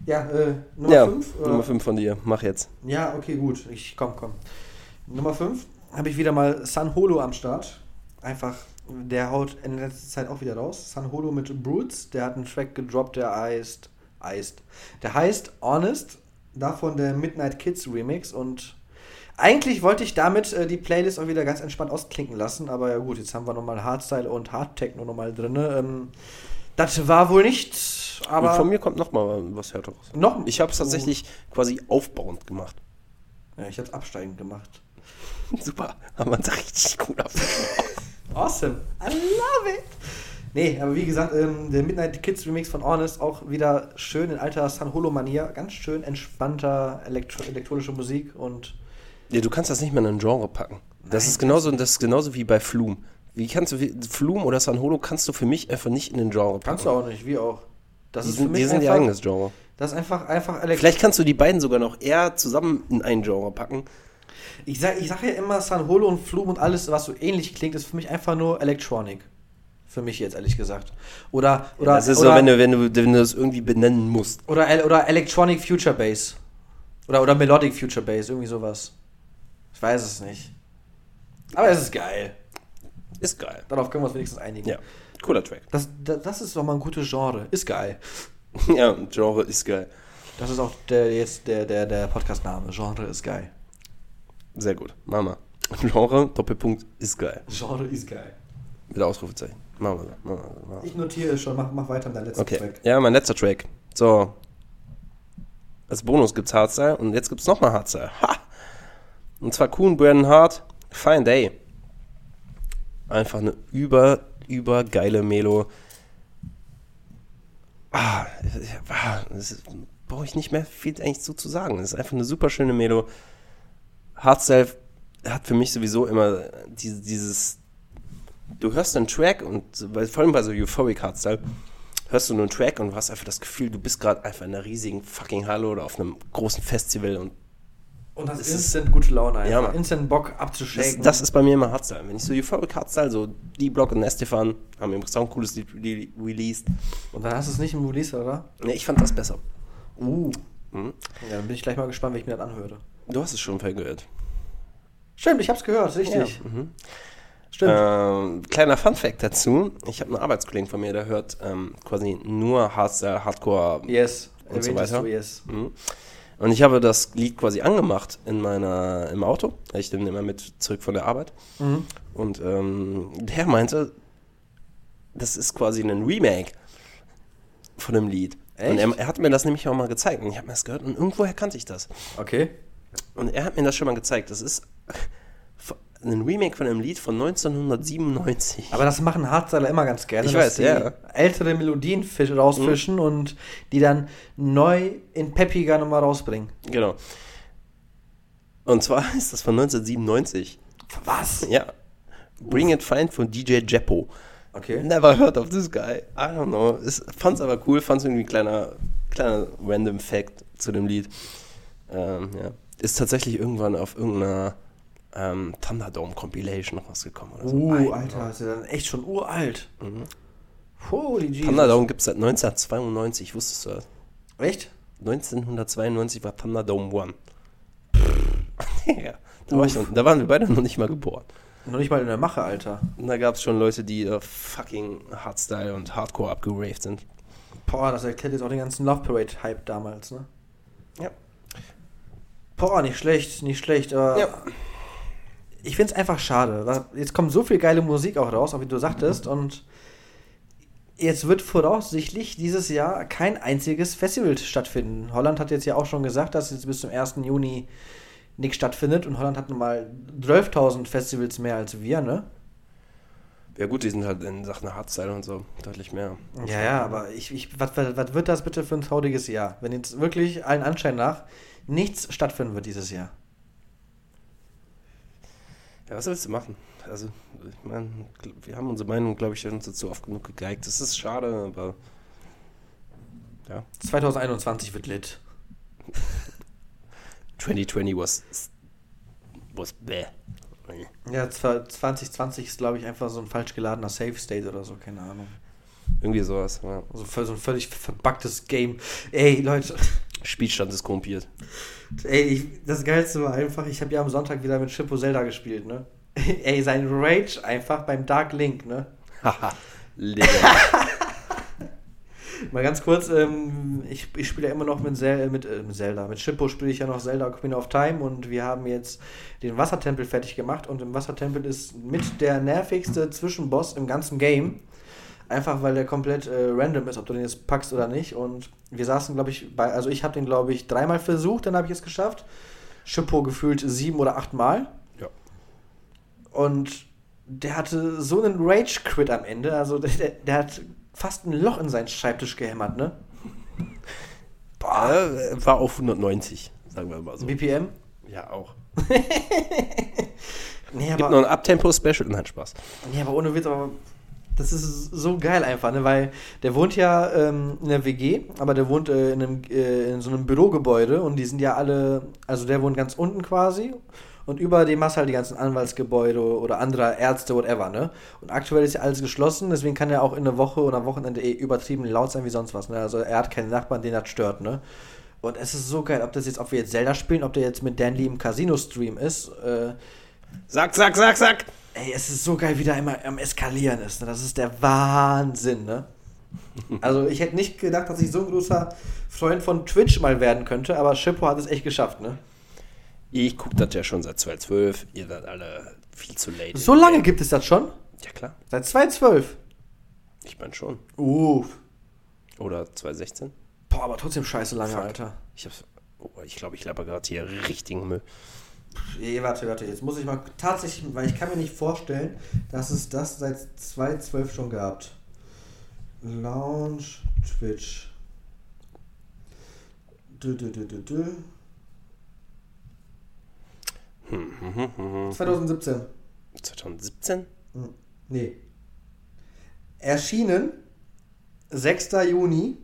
Ja, äh, Nummer ja, 5? Nummer 5 von dir. Mach jetzt. Ja, okay, gut. Ich komm, komm. Nummer 5 habe ich wieder mal San Holo am Start. Einfach, der haut in letzter Zeit auch wieder raus. San Holo mit Brutes, der hat einen Track gedroppt, der heißt, heißt, der heißt Honest, davon der Midnight Kids Remix und eigentlich wollte ich damit äh, die Playlist auch wieder ganz entspannt ausklinken lassen, aber ja gut, jetzt haben wir nochmal Hardstyle und Hardtechno nochmal drin. Ähm, das war wohl nicht, aber von mir kommt noch mal was härteres. noch Ich habe es tatsächlich quasi aufbauend gemacht. Ja, ich habe es absteigend gemacht. Super. Haben wir uns richtig gut ab. Awesome. I love it. Nee, aber wie gesagt, ähm, der Midnight Kids Remix von Honest auch wieder schön in alter San Holo-Manier. Ganz schön entspannter elektro elektronische Musik und Ja, du kannst das nicht mehr in ein Genre packen. Das Nein, ist genauso, das ist genauso wie bei Flum. Wie kannst du Flum oder San Holo kannst du für mich einfach nicht in den Genre packen. kannst du auch nicht, wie auch. Das Die ist für sind, mich die sind ihr einfach, eigenes Genre. das ist einfach, einfach elektronisch. Vielleicht kannst du die beiden sogar noch eher zusammen in ein Genre packen. Ich sag, ich sag ja immer, San Holo und Flum und alles, was so ähnlich klingt, ist für mich einfach nur Electronic. Für mich jetzt, ehrlich gesagt. Oder, oder, das ist oder, so, wenn du, wenn, du, wenn du das irgendwie benennen musst. oder, oder Electronic Future Bass. Oder, oder Melodic Future Bass, irgendwie sowas. Ich weiß es nicht. Aber es ist geil. Ist geil. Darauf können wir uns wenigstens einigen. Ja, cooler Track. Das, das, das ist doch mal ein gutes Genre. Ist geil. Ja, Genre ist geil. Das ist auch der, jetzt der, der, der Podcast-Name. Genre ist geil. Sehr gut. Mama. Genre, Doppelpunkt, ist geil. Genre ist geil. Mit Ausrufezeichen. Machen wir so. Ich notiere es schon. Mach, mach weiter mit deinem letzten. Okay. Track. Ja, mein letzter Track. So. Als Bonus gibt's Hardstyle und jetzt gibt's nochmal Hardstyle. Ha! Und zwar Kuhn, Brandon Hart, Fine Day. Einfach eine über, über geile Melo. Ah, ah, das ist- brauche ich nicht mehr viel eigentlich so zu sagen. Das ist einfach eine super schöne Melo. Hardstyle hat für mich sowieso immer diese, dieses. Du hörst einen Track und vor allem bei so Euphoric Hardstyle hörst du nur einen Track und hast einfach das Gefühl, du bist gerade einfach in einer riesigen fucking Halle oder auf einem großen Festival und Und das ist instant gute Laune einfach. Ja, Mann. instant Bock das, abzuschaken. das ist bei mir immer Hardstyle. Wenn ich so Euphoric Hardstyle, so D-Block und Estefan haben übrigens auch ein cooles Lied re- released. Und dann hast du es nicht im Release, oder? Ne, ich fand das besser. Uh. Mhm. Ja, dann bin ich gleich mal gespannt, wie ich mir das anhöre. Du hast es schon vergehört. Stimmt, ich hab's gehört, richtig. Ja, mhm. Stimmt. Ähm, kleiner Fun-Fact dazu: Ich habe einen Arbeitskollegen von mir, der hört ähm, quasi nur Hardstyle, Hardcore yes. und so weiter. Du, yes. Mhm. Und ich habe das Lied quasi angemacht in meiner, im Auto. Ich nehme immer mit zurück von der Arbeit. Mhm. Und ähm, der meinte, das ist quasi ein Remake von dem Lied. Echt? Und er, er hat mir das nämlich auch mal gezeigt. Und ich habe mir das gehört und irgendwoher kannte ich das. Okay. Und er hat mir das schon mal gezeigt. Das ist ein Remake von einem Lied von 1997. Aber das machen Hardstyler immer ganz gerne. Ich weiß, die ja. Ältere Melodien fisch, rausfischen und die dann neu in peppiger nochmal rausbringen. Genau. Und zwar ist das von 1997. Was? Ja. Bring It Fine von DJ Jeppo. Okay. Never heard of this guy. I don't know. Ist, fand's aber cool, fand's irgendwie ein kleiner, kleiner random Fact zu dem Lied. Ähm, ja. Ist tatsächlich irgendwann auf irgendeiner ähm, Thunderdome Compilation rausgekommen oder so. Uh, Alter, ist ja dann echt schon uralt. Holy Jesus. Thunderdome gibt's seit 1992, wusstest du das? Echt? 1992 war Thunderdome One. ja, da, war noch, da waren wir beide noch nicht mal geboren. Noch nicht mal in der Mache, Alter. Und da gab es schon Leute, die äh, fucking Hardstyle und Hardcore abgeraved sind. Boah, das erklärt jetzt auch den ganzen Love Parade-Hype damals, ne? Ja. Boah, nicht schlecht, nicht schlecht, aber Ja. Ich find's einfach schade. Jetzt kommt so viel geile Musik auch raus, auch wie du sagtest, und jetzt wird voraussichtlich dieses Jahr kein einziges Festival stattfinden. Holland hat jetzt ja auch schon gesagt, dass jetzt bis zum 1. Juni nichts stattfindet und Holland hat nun mal 12.000 Festivals mehr als wir, ne? Ja gut, die sind halt in Sachen Hardstyle und so deutlich mehr. Ja, ja, aber ich, ich, was wird das bitte für ein trauriges Jahr, wenn jetzt wirklich allen Anschein nach nichts stattfinden wird dieses Jahr? Ja, was willst du machen? Also, ich meine, wir haben unsere Meinung, glaube ich, uns dazu oft genug gegeigt. Das ist schade, aber ja. 2021 wird lit. 2020 was was bäh. Ja, zwar 2020 ist, glaube ich, einfach so ein falsch geladener Safe State oder so, keine Ahnung. Irgendwie sowas. Ja. Also so ein völlig verbuggtes Game. Ey, Leute, Spielstand ist korrumpiert. ey, ich, das Geilste war einfach, ich habe ja am Sonntag wieder mit Shippo Zelda gespielt, ne? Ey, sein Rage einfach beim Dark Link, ne? Haha. Mal ganz kurz, ähm, ich, ich spiele ja immer noch mit, Zel mit, äh, mit Zelda. Mit Shippo spiele ich ja noch Zelda Ocarina of Time und wir haben jetzt den Wassertempel fertig gemacht und im Wassertempel ist mit der nervigste Zwischenboss im ganzen Game. Einfach weil der komplett äh, random ist, ob du den jetzt packst oder nicht. Und wir saßen, glaube ich, bei, also ich habe den, glaube ich, dreimal versucht, dann habe ich es geschafft. Shippo gefühlt sieben oder acht Mal. Ja. Und der hatte so einen Rage-Crit am Ende. Also der, der, hat fast ein Loch in seinen Schreibtisch gehämmert, ne? Äh, war auf 190, sagen wir mal so. BPM? Ja, auch. Nee, Gibt noch aber, ein Uptempo-Special. Nein, Spaß. nee, aber ohne Witz, aber das ist so geil einfach, ne? Weil der wohnt ja ähm, in der WG, aber der wohnt äh, in, einem, äh, in so einem Bürogebäude und die sind ja alle, also der wohnt ganz unten quasi und über dem hast du halt die ganzen Anwaltsgebäude oder andere Ärzte, whatever, ne? Und aktuell ist ja alles geschlossen, deswegen kann er auch in der Woche oder am Wochenende eh übertrieben laut sein wie sonst was, ne? Also er hat keinen Nachbarn, den das stört, ne? Und es ist so geil, ob das jetzt, ob wir jetzt Zelda spielen, ob der jetzt mit Dan Lee im Casino-Stream ist, äh, Sack, sack, sack, sack. Ey, es ist so geil, wie der immer am Eskalieren ist. Ne? Das ist der Wahnsinn, ne? Also ich hätte nicht gedacht, dass ich so ein großer Freund von Twitch mal werden könnte, aber Shippo hat es echt geschafft, ne? Ich gucke das ja schon seit 2012. Ihr seid alle viel zu late. So lange gibt es das schon? Ja, klar. Seit 2012. Ich meine schon. Uff. Oder 2016. Boah, aber trotzdem scheiße lange, Fuck. Alter. Ich hab's. Oh, ich glaube, ich laber gerade hier richtigen Müll. Ey, warte, warte, jetzt muss ich mal tatsächlich, weil ich kann mir nicht vorstellen, dass es das seit 2012 schon gab. Lounge Twitch. Dü, dü, dü, dü, dü. 2017. 2017? Hm, Nee. Erschienen 6. Juni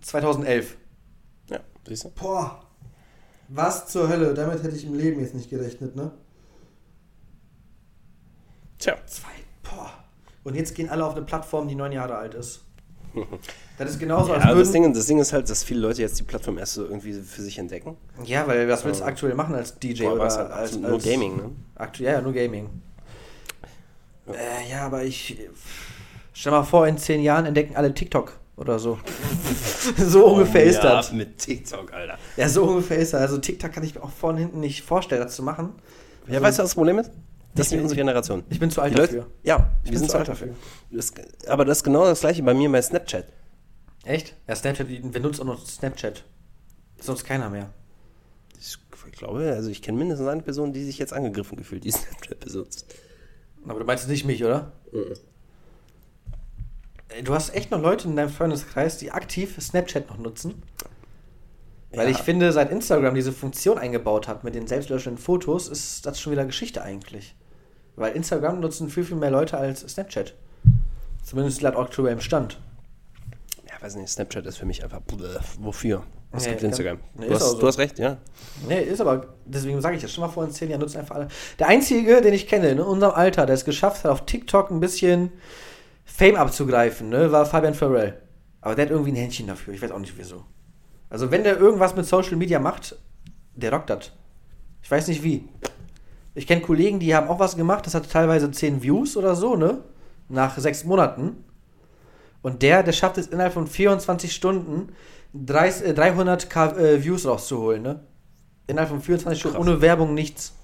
2011. Ja, siehst du? Boah. Was zur Hölle? Damit hätte ich im Leben jetzt nicht gerechnet, ne? Tja. Zwei. Boah. Und jetzt gehen alle auf eine Plattform, die neun Jahre alt ist. Das ist genauso, als Ja, das. Ding, das Ding ist halt, dass viele Leute jetzt die Plattform erst so irgendwie für sich entdecken. Ja, weil was willst du aktuell machen als DJ Boah, oder halt als, als nur Gaming, ne? Aktu ja, ja, nur Gaming. Äh, ja, aber ich. Stell mal vor, in zehn Jahren entdecken alle TikTok oder so. so ungefähr ist Oh ja, das. mit TikTok, Alter. Ja, so ungefähr ist das. Also TikTok kann ich mir auch vorne hinten nicht vorstellen, das zu machen. Ja, Also, weißt du, was das Problem ist? Das ist nicht unsere Generation. Ich bin zu alt dafür. ja, Ich wir bin sind zu alt dafür. Das, aber das ist genau das gleiche bei mir bei Snapchat. Echt? Ja, Snapchat, wer nutzt auch noch Snapchat? Sonst keiner mehr. Ich, ich glaube, also ich kenne mindestens eine Person, die sich jetzt angegriffen gefühlt, die Snapchat besitzt. Aber du meinst nicht mich, oder? Ey, Du hast echt noch Leute in deinem Freundeskreis, die aktiv Snapchat noch nutzen? Weil Ja. ich finde, seit Instagram diese Funktion eingebaut hat mit den selbstlöschenden Fotos, ist das schon wieder Geschichte eigentlich. Weil Instagram nutzen viel, viel mehr Leute als Snapchat. Zumindest laut aktuellem Stand. Ja, weiß nicht, Snapchat ist für mich einfach, wofür? Es Nee, gibt kann- Instagram. nee, du, hast, so. du hast recht, ja. Nee, ist aber, deswegen sage ich das schon mal vor in zehn Jahren, nutzen einfach alle. Der einzige, den ich kenne in unserem Alter, der es geschafft hat, auf TikTok ein bisschen Fame abzugreifen, ne, war Fabian Farrell. Aber der hat irgendwie ein Händchen dafür, ich weiß auch nicht wieso. Also wenn der irgendwas mit Social Media macht, der rockt das. Ich weiß nicht wie. Ich kenne Kollegen, die haben auch was gemacht, das hatte teilweise 10 Views oder so, ne? Nach sechs Monaten. Und der, der schafft es innerhalb von 24 Stunden 30, äh, 300 K, äh, Views rauszuholen, ne? Innerhalb von 24 Stunden, ohne Werbung, nichts.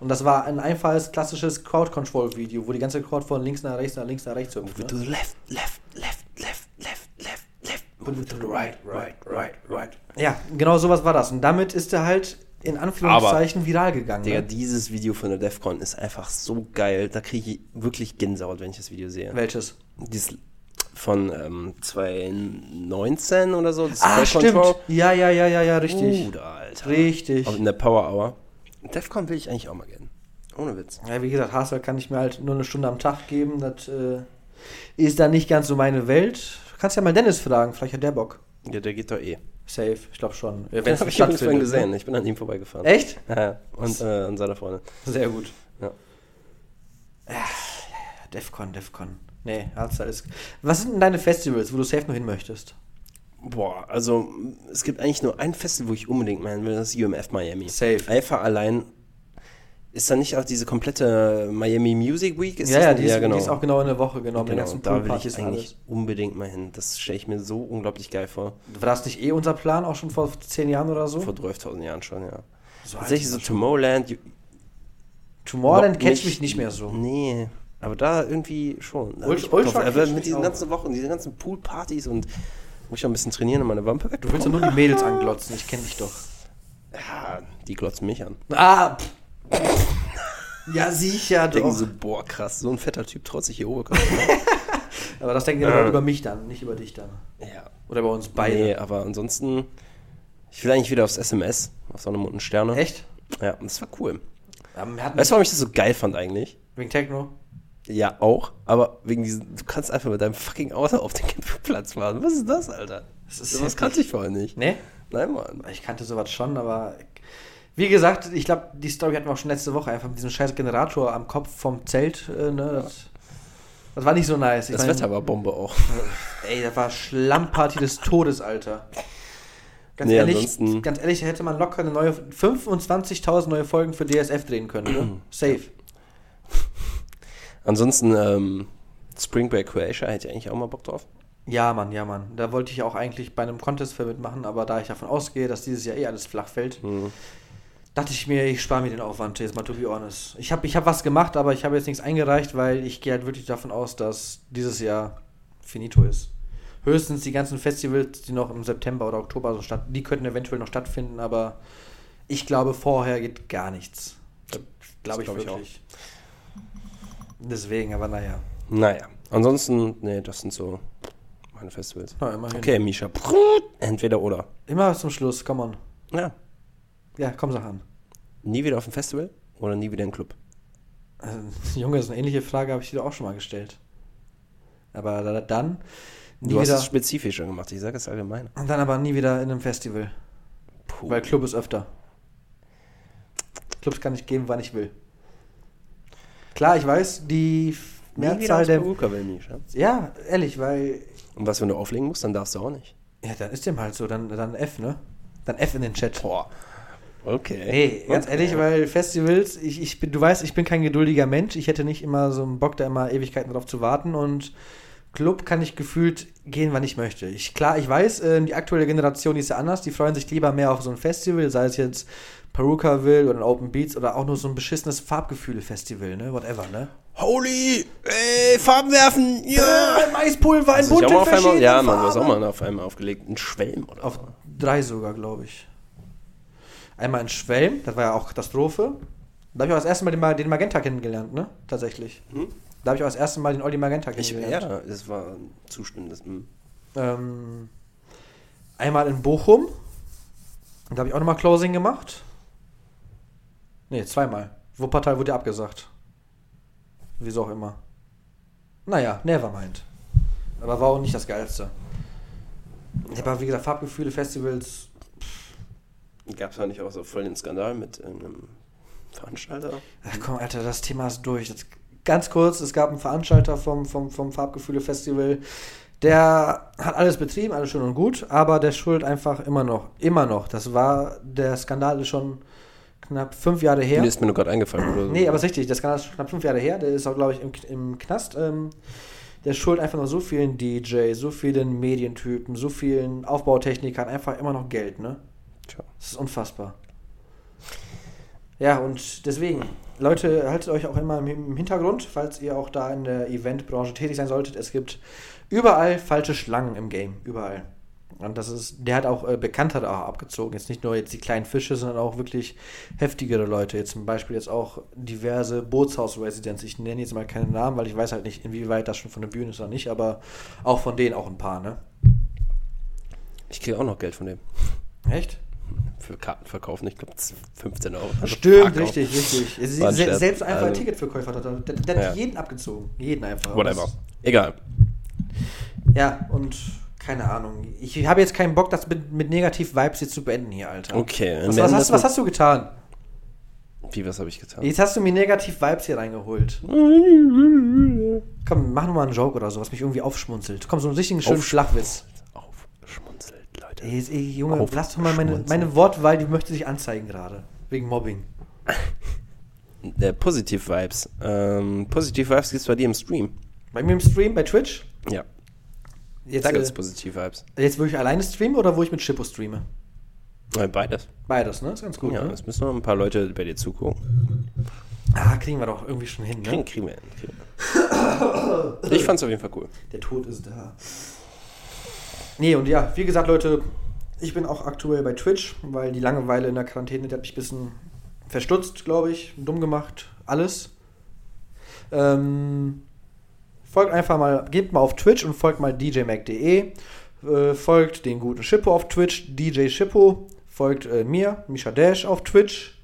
Und das war ein einfaches, klassisches Crowd-Control-Video, wo die ganze Crowd von links nach rechts, nach links nach rechts hüpft. To Ne? the left, left, left, left, left, left, left. Move to the right, right, right, right. Ja, genau sowas war das. Und damit ist er halt in Anführungszeichen viral gegangen. Digga, Ne? dieses Video von der DEFCON ist einfach so geil. Da kriege ich wirklich Gänsehaut, wenn ich das Video sehe. Welches? Dieses von ähm, 2019 oder so. Das Ah, stimmt. Ja, ja, ja, ja, ja, richtig. Bruder, Alter. Richtig. Auch in der Power Hour. DEFCON will ich eigentlich auch mal gern. Ohne Witz. Ja, wie gesagt, Hardstyle kann ich mir halt nur eine Stunde am Tag geben. Das äh, ist dann nicht ganz so meine Welt. Du kannst ja mal Dennis fragen, vielleicht hat der Bock. Ja, der geht doch eh. Safe, ich glaube schon. Ja, Den habe ich übrigens vorhin stattfindet, gesehen. ne? Ich bin an ihm vorbeigefahren. Echt? Ja, und äh, an seiner Freundin. Sehr gut. Ja. Defcon, Defcon. Nee, Hardstyle ist. Was sind denn deine Festivals, wo du safe noch hin möchtest? Boah, also es gibt eigentlich nur ein Festival, wo ich unbedingt meinen will, das ist UMF Miami. Safe. Einfach allein. Ist da nicht auch diese komplette Miami Music Week? Ist ja, ja, die ist, die ist auch genau in der Woche genommen, genau, die ganzen da will ich und eigentlich alles. unbedingt mal hin. Das stelle ich mir so unglaublich geil vor. War das nicht eh unser Plan, auch schon vor zehn Jahren oder so? Vor 12.000 Jahren schon, ja. So Tatsächlich so Tomorrowland. Tomorrowland catcht mich nicht mehr so. Nee, aber da irgendwie schon. Da Ult- Ultra drauf. Mit diesen ganzen Wochen, diese ganzen Poolpartys und muss ich auch ein bisschen trainieren und meine Wampe weg. Du willst ja nur die Mädels anglotzen, ich kenne dich doch. Ja, die glotzen mich an. Ah! ja, sicher Denken doch. so, boah, krass, so ein fetter Typ traut sich hier oben. Aber das denken die dann über mich dann, nicht über dich dann. ja. Oder über uns beide. Nee, aber ansonsten, ich will eigentlich wieder aufs SMS, auf Sonne, Mond und Sterne. Echt? Ja, und das war cool. Ja, Weißt du, warum ich das so geil fand eigentlich? wegen Techno? Ja, auch, aber wegen diesem, du kannst einfach mit deinem fucking Auto auf den Campingplatz fahren. Was ist das, Alter? Das ist heftig. kannte ich vorher nicht. Nee? Nein, Mann. Ich kannte sowas schon, aber wie gesagt, ich glaube, die Story hatten wir auch schon letzte Woche, einfach mit diesem scheiß Generator am Kopf vom Zelt. Äh, ne, das, das war nicht so nice. Ich Das mein, Wetter war Bombe auch. Ey, das war Schlammparty des Todes, Alter. Ganz Nee, ehrlich, ansonsten- ganz ehrlich, hätte man locker eine neue 25.000 neue Folgen für DSF drehen können. Ne? Safe. Ansonsten, ähm, Spring Break Croatia hätte ich eigentlich auch mal Bock drauf. Ja, Mann, ja, Mann. Da wollte ich auch eigentlich bei einem Contest für mitmachen, aber da ich davon ausgehe, dass dieses Jahr eh alles flach fällt, Hm. dachte ich mir, ich spare mir den Aufwand, jetzt mal to be honest. Ich habe ich hab was gemacht, aber ich habe jetzt nichts eingereicht, weil ich gehe halt wirklich davon aus, dass dieses Jahr finito ist. Höchstens die ganzen Festivals, die noch im September oder Oktober so statt, die könnten eventuell noch stattfinden, aber ich glaube, vorher geht gar nichts. Glaube ich glaub ich wirklich. Deswegen, aber naja. Naja, ansonsten, nee, das sind so meine Festivals. Immerhin. Okay, Misha. Entweder oder. Immer zum Schluss, come on. Ja. Ja, komm, sag an. Nie wieder auf ein Festival oder nie wieder in Club? Also, Junge, so eine ähnliche Frage habe ich dir auch schon mal gestellt. Aber da- dann nie Du hast wieder. es spezifischer gemacht, ich sage es allgemein. Und dann aber nie wieder in einem Festival. Puh. Weil Club ist öfter. Clubs kann ich geben, wann ich will. Klar, ich weiß, die Mehrzahl der. Perukaville, Misha. Ja, ehrlich, weil. Und was, wenn du auflegen musst, dann darfst du auch nicht. Ja, dann ist dem halt so. Dann, dann F, ne? Dann F in den Chat. Boah. Okay. Hey, ganz Okay. ehrlich, weil Festivals, ich, ich bin, du weißt, ich bin kein geduldiger Mensch. Ich hätte nicht immer so einen Bock, da immer Ewigkeiten drauf zu warten. Und Club kann ich gefühlt gehen, wann ich möchte. Ich, klar, ich weiß, äh, die aktuelle Generation die ist ja anders. Die freuen sich lieber mehr auf so ein Festival, sei es jetzt Perukaville oder ein Open Beats oder auch nur so ein beschissenes Farbgefühle-Festival, ne? Whatever, ne? Holy! Ey, Farben werfen! Ja! Äh, Maispulver, ein mal auf einmal, verschiedenen ja, man, hast auch mal auf einmal aufgelegt. Ein Schwelm oder Auf drei sogar, glaube ich. Einmal in Schwelm, das war ja auch Katastrophe. Da habe ich auch das erste Mal den, Ma- den Magenta kennengelernt, ne? Tatsächlich. Hm? Da habe ich auch das erste Mal den Olli Magenta Ich, kennengelernt. ja, das war zustimmendes. hm. Ähm, einmal in Bochum. Da habe ich auch nochmal Closing gemacht. Ne, zweimal. Wuppertal wurde abgesagt. Wieso auch immer. Naja, nevermind. Aber war auch nicht das Geilste. Aber wie gesagt, Farbgefühle, Festivals. Gab es da nicht auch so voll den Skandal mit einem Veranstalter? Ach komm, Alter, das Thema ist durch. Jetzt, ganz kurz, es gab einen Veranstalter vom, vom, vom Farbgefühle-Festival, der hat alles betrieben, alles schön und gut, aber der schuldet einfach immer noch, immer noch. Das war, der Skandal ist schon knapp fünf Jahre her. Mir ist mir nur gerade eingefallen. Oder so. Nee, aber ist richtig, das ist knapp fünf Jahre her. Der ist auch, glaube ich, im, im Knast. Ähm, der schuld einfach noch so vielen DJs, so vielen Medientypen, so vielen Aufbautechnikern einfach immer noch Geld, ne? Tja. Das ist unfassbar. Ja, und deswegen, Leute, haltet euch auch immer im- im Hintergrund, falls ihr auch da in der Eventbranche tätig sein solltet. Es gibt überall falsche Schlangen im Game. Überall. Und das ist, der hat auch äh, Bekanntere auch abgezogen. Jetzt nicht nur jetzt die kleinen Fische, sondern auch wirklich heftigere Leute. Jetzt zum Beispiel jetzt auch diverse Bootshaus-Residenz. Ich nenne jetzt mal keine Namen, weil ich weiß halt nicht, inwieweit das schon von der Bühne ist oder nicht, aber auch von denen auch ein paar, ne? Ich kriege auch noch Geld von dem. Echt? Für Kartenverkaufen. Ich glaube 15 Euro. Also Stimmt, Verkauf. richtig, richtig. Ein se selbst einfach ein Also- Ticketverkäufer hat er. Der, der hat Ja. jeden abgezogen. Jeden einfach. Whatever. Egal. Ja, und keine Ahnung. Ich habe jetzt keinen Bock, das mit, mit Negativ-Vibes jetzt zu beenden hier, Alter. Okay. Was, was, hast, was hast du getan? Wie, was habe ich getan? Jetzt hast du mir Negativ-Vibes hier reingeholt. Komm, mach nochmal einen Joke oder so, was mich irgendwie aufschmunzelt. Komm, so einen richtigen schönen Auf- Flachwitz. Aufschmunzelt, Leute. Ey, ey, Junge, lass doch mal meine, meine Wortwahl, die möchte sich anzeigen gerade. Wegen Mobbing. Äh, Positiv Vibes. Ähm, Positiv Vibes gibt's bei dir im Stream. Bei mir im Stream, bei Twitch. Ja. Jetzt, Da gibt's äh, Positiv Vibes. jetzt wo ich alleine streame oder wo ich mit Schippo streame? Äh, Beides. Beides, ne? Ist ganz gut, ja, ne? es müssen noch ein paar Leute bei dir zugucken. Ah, kriegen wir doch irgendwie schon hin, ne? Kriegen, kriegen wir hin. Kriegen wir. hin. Ich fand's auf jeden Fall cool. Der Tod ist da. Nee, und ja, wie gesagt, Leute, ich bin auch aktuell bei Twitch, weil die Langeweile in der Quarantäne, die hat mich ein bisschen verstutzt, glaube ich, dumm gemacht, alles. Ähm, folgt einfach mal, gebt mal auf Twitch und folgt mal djmac.de. Äh, folgt den guten Schippo auf Twitch, DJ Schippo. Folgt äh, mir, Misha Dash auf Twitch.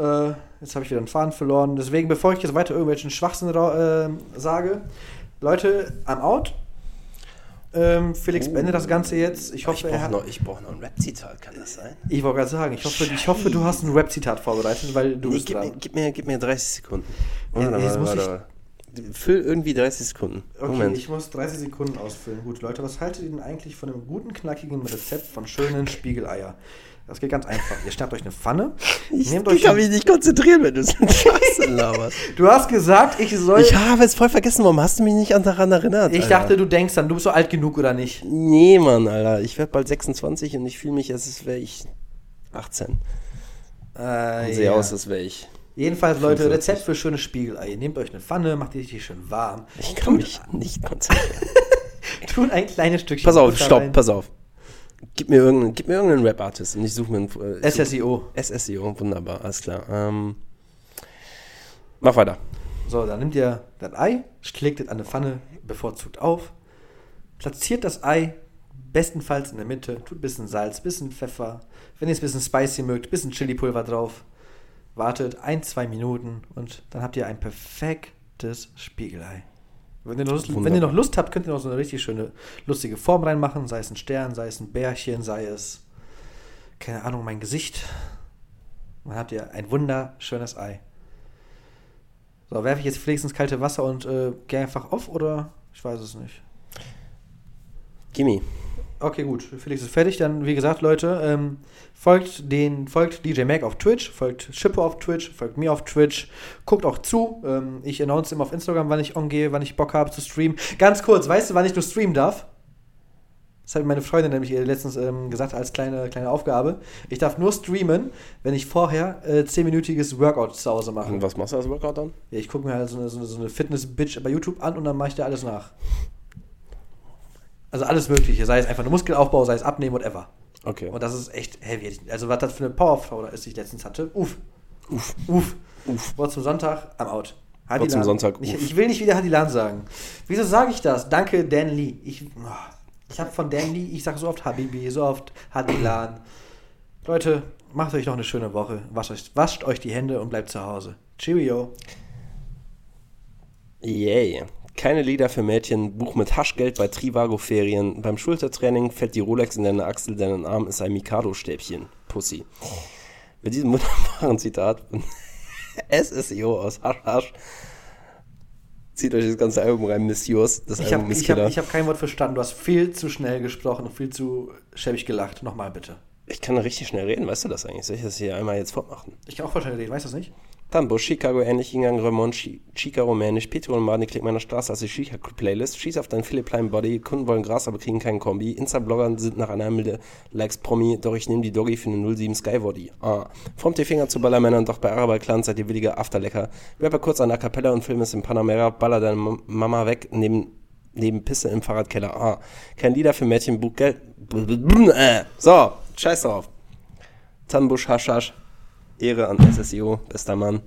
Äh, jetzt habe ich wieder einen Faden verloren. Deswegen, bevor ich jetzt weiter irgendwelchen Schwachsinn äh, sage, Leute, I'm out. Ähm, Felix Oh. beendet das Ganze jetzt. Ich Ich hoffe, er brauche noch, ich brauch noch ein Rap-Zitat, kann das sein? Ich wollte gerade sagen, ich hoffe, ich hoffe, du hast ein Rap-Zitat vorbereitet, weil du Nee, bist gib, mir, dran. gib, mir, gib mir 30 Sekunden. Ja, Warte, jetzt warte, muss ich- warte. Füll irgendwie 30 Sekunden. Okay, Moment. ich muss 30 Sekunden ausfüllen. Gut, Leute, was haltet ihr denn eigentlich von einem guten, knackigen Rezept von schönen Spiegeleier? Das geht ganz einfach. Ihr schnappt euch eine Pfanne, nehmt euch. mich nicht konzentrieren, wenn du so Scheiße laberst. Du hast gesagt, ich soll. Ich habe es voll vergessen, warum hast du mich nicht daran erinnert? Ich Alter? dachte, du denkst dann, du bist so alt genug oder nicht? Nee, Mann, Alter. Ich werde bald 26 und ich fühle mich, als wäre ich 18. Äh, Ich sehe ja. aus, als wäre ich. Jedenfalls, Leute, 45. Rezept für schöne Spiegeleier. Nehmt euch eine Pfanne, macht die richtig schön warm. Ich kann mich nicht konzentrieren. Tut ein kleines Stückchen. pass auf, Butter stopp, rein. pass auf. Gib mir irgendeinen, gib mir irgendeinen Rap-Artist und ich suche mir einen. Äh, SSIO. SSIO, wunderbar, alles klar. Ähm, mach weiter. So, dann nehmt ihr das Ei, schlägt es an eine Pfanne bevorzugt auf, platziert das Ei bestenfalls in der Mitte, tut ein bisschen Salz, bisschen Pfeffer, wenn ihr es ein bisschen spicy mögt, bisschen Chili-Pulver drauf, wartet ein, zwei Minuten und dann habt ihr ein perfektes Spiegelei. Wenn ihr, noch Lust, wenn ihr noch Lust habt, könnt ihr noch so eine richtig schöne, lustige Form reinmachen, sei es ein Stern, sei es ein Bärchen, sei es, keine Ahnung, mein Gesicht. Dann habt ihr ein wunderschönes Ei. So, werfe ich jetzt Felix ins kalte Wasser und äh, gehe einfach auf oder? Ich weiß es nicht. Gimme. Okay, gut. Felix ist fertig. Dann, wie gesagt, Leute, ähm, folgt den, folgt DJ Mac auf Twitch, folgt Schippo auf Twitch, folgt mir auf Twitch, guckt auch zu. Ähm, ich announce immer auf Instagram, wann ich ongehe, wann ich Bock habe zu streamen. Ganz kurz, weißt du, wann ich nur streamen darf? Das hat meine Freundin nämlich letztens ähm, gesagt als kleine, kleine Aufgabe. Ich darf nur streamen, wenn ich vorher äh, 10-minütiges Workout zu Hause mache. Und was machst du als Workout dann? Ja, ich gucke mir halt so eine, so eine, so eine Fitness-Bitch bei YouTube an und dann mache ich da alles nach. Also alles Mögliche, sei es einfach nur Muskelaufbau, sei es Abnehmen, whatever. Okay. Und das ist echt heavy. Also was das für eine Powerfrau da ist, die ich letztens hatte. Uff. Uff. Uff. Uff. Wort zum Sonntag, am Out. Wort zum Sonntag, Ich, uff. ich will nicht wieder Hadilan sagen. Wieso sage ich das? Danke, Dan Lee. Ich, oh, ich habe von Dan Lee, ich sage so oft Habibi, so oft Hadilan. Leute, macht euch noch eine schöne Woche. Wascht euch, wascht euch die Hände und bleibt zu Hause. Cheerio. Yay. Keine Lieder für Mädchen, Buch mit Haschgeld bei Trivago-Ferien. Beim Schultertraining fällt die Rolex in deine Achsel, dein Arm ist ein Mikado-Stäbchen. Pussy. Mit diesem wunderbaren Zitat von SSEO aus Hasch Hasch. Zieht euch das ganze Album rein, Miss Yours. Das Ich Album habe ich hab, ich hab kein Wort verstanden. Du hast viel zu schnell gesprochen und viel zu schäbig gelacht. Nochmal bitte. Ich kann richtig schnell reden, weißt du das eigentlich? Soll ich das hier einmal jetzt fortmachen? Ich kann auch wahrscheinlich reden, weißt du das nicht? Tambo, Chicago, ähnlich, Ingang, Remont, Chi- Chica, Rumänisch, Petro und Marni, klick meiner Straße, also Chica Playlist, schieß auf deinen Philipp Plein Body, Kunden wollen Gras, aber kriegen keinen Kombi, Insta-Blogger sind nach einer Milde Likes Promi, doch ich nehme die Doggy für eine 07 Skywody. Ah. Formt die Finger zu Ballermännern, doch bei Araber Clan seid ihr willige Afterlecker. Rapper kurz an A Cappella und Film ist in Panamera, baller deine Mama weg, neben, neben Pisse im Fahrradkeller. Ah. Kein Lieder für Mädchen, Buch Geld. Äh. So, scheiß drauf. Tambusch, Haschasch, Ehre an SSIO, bester Mann.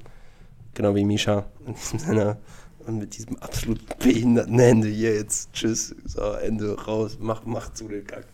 Genau wie Misha. In diesem Sinne. Und mit diesem absolut behinderten Ende hier jetzt. Tschüss. So, Ende raus. Mach, mach zu den Kack.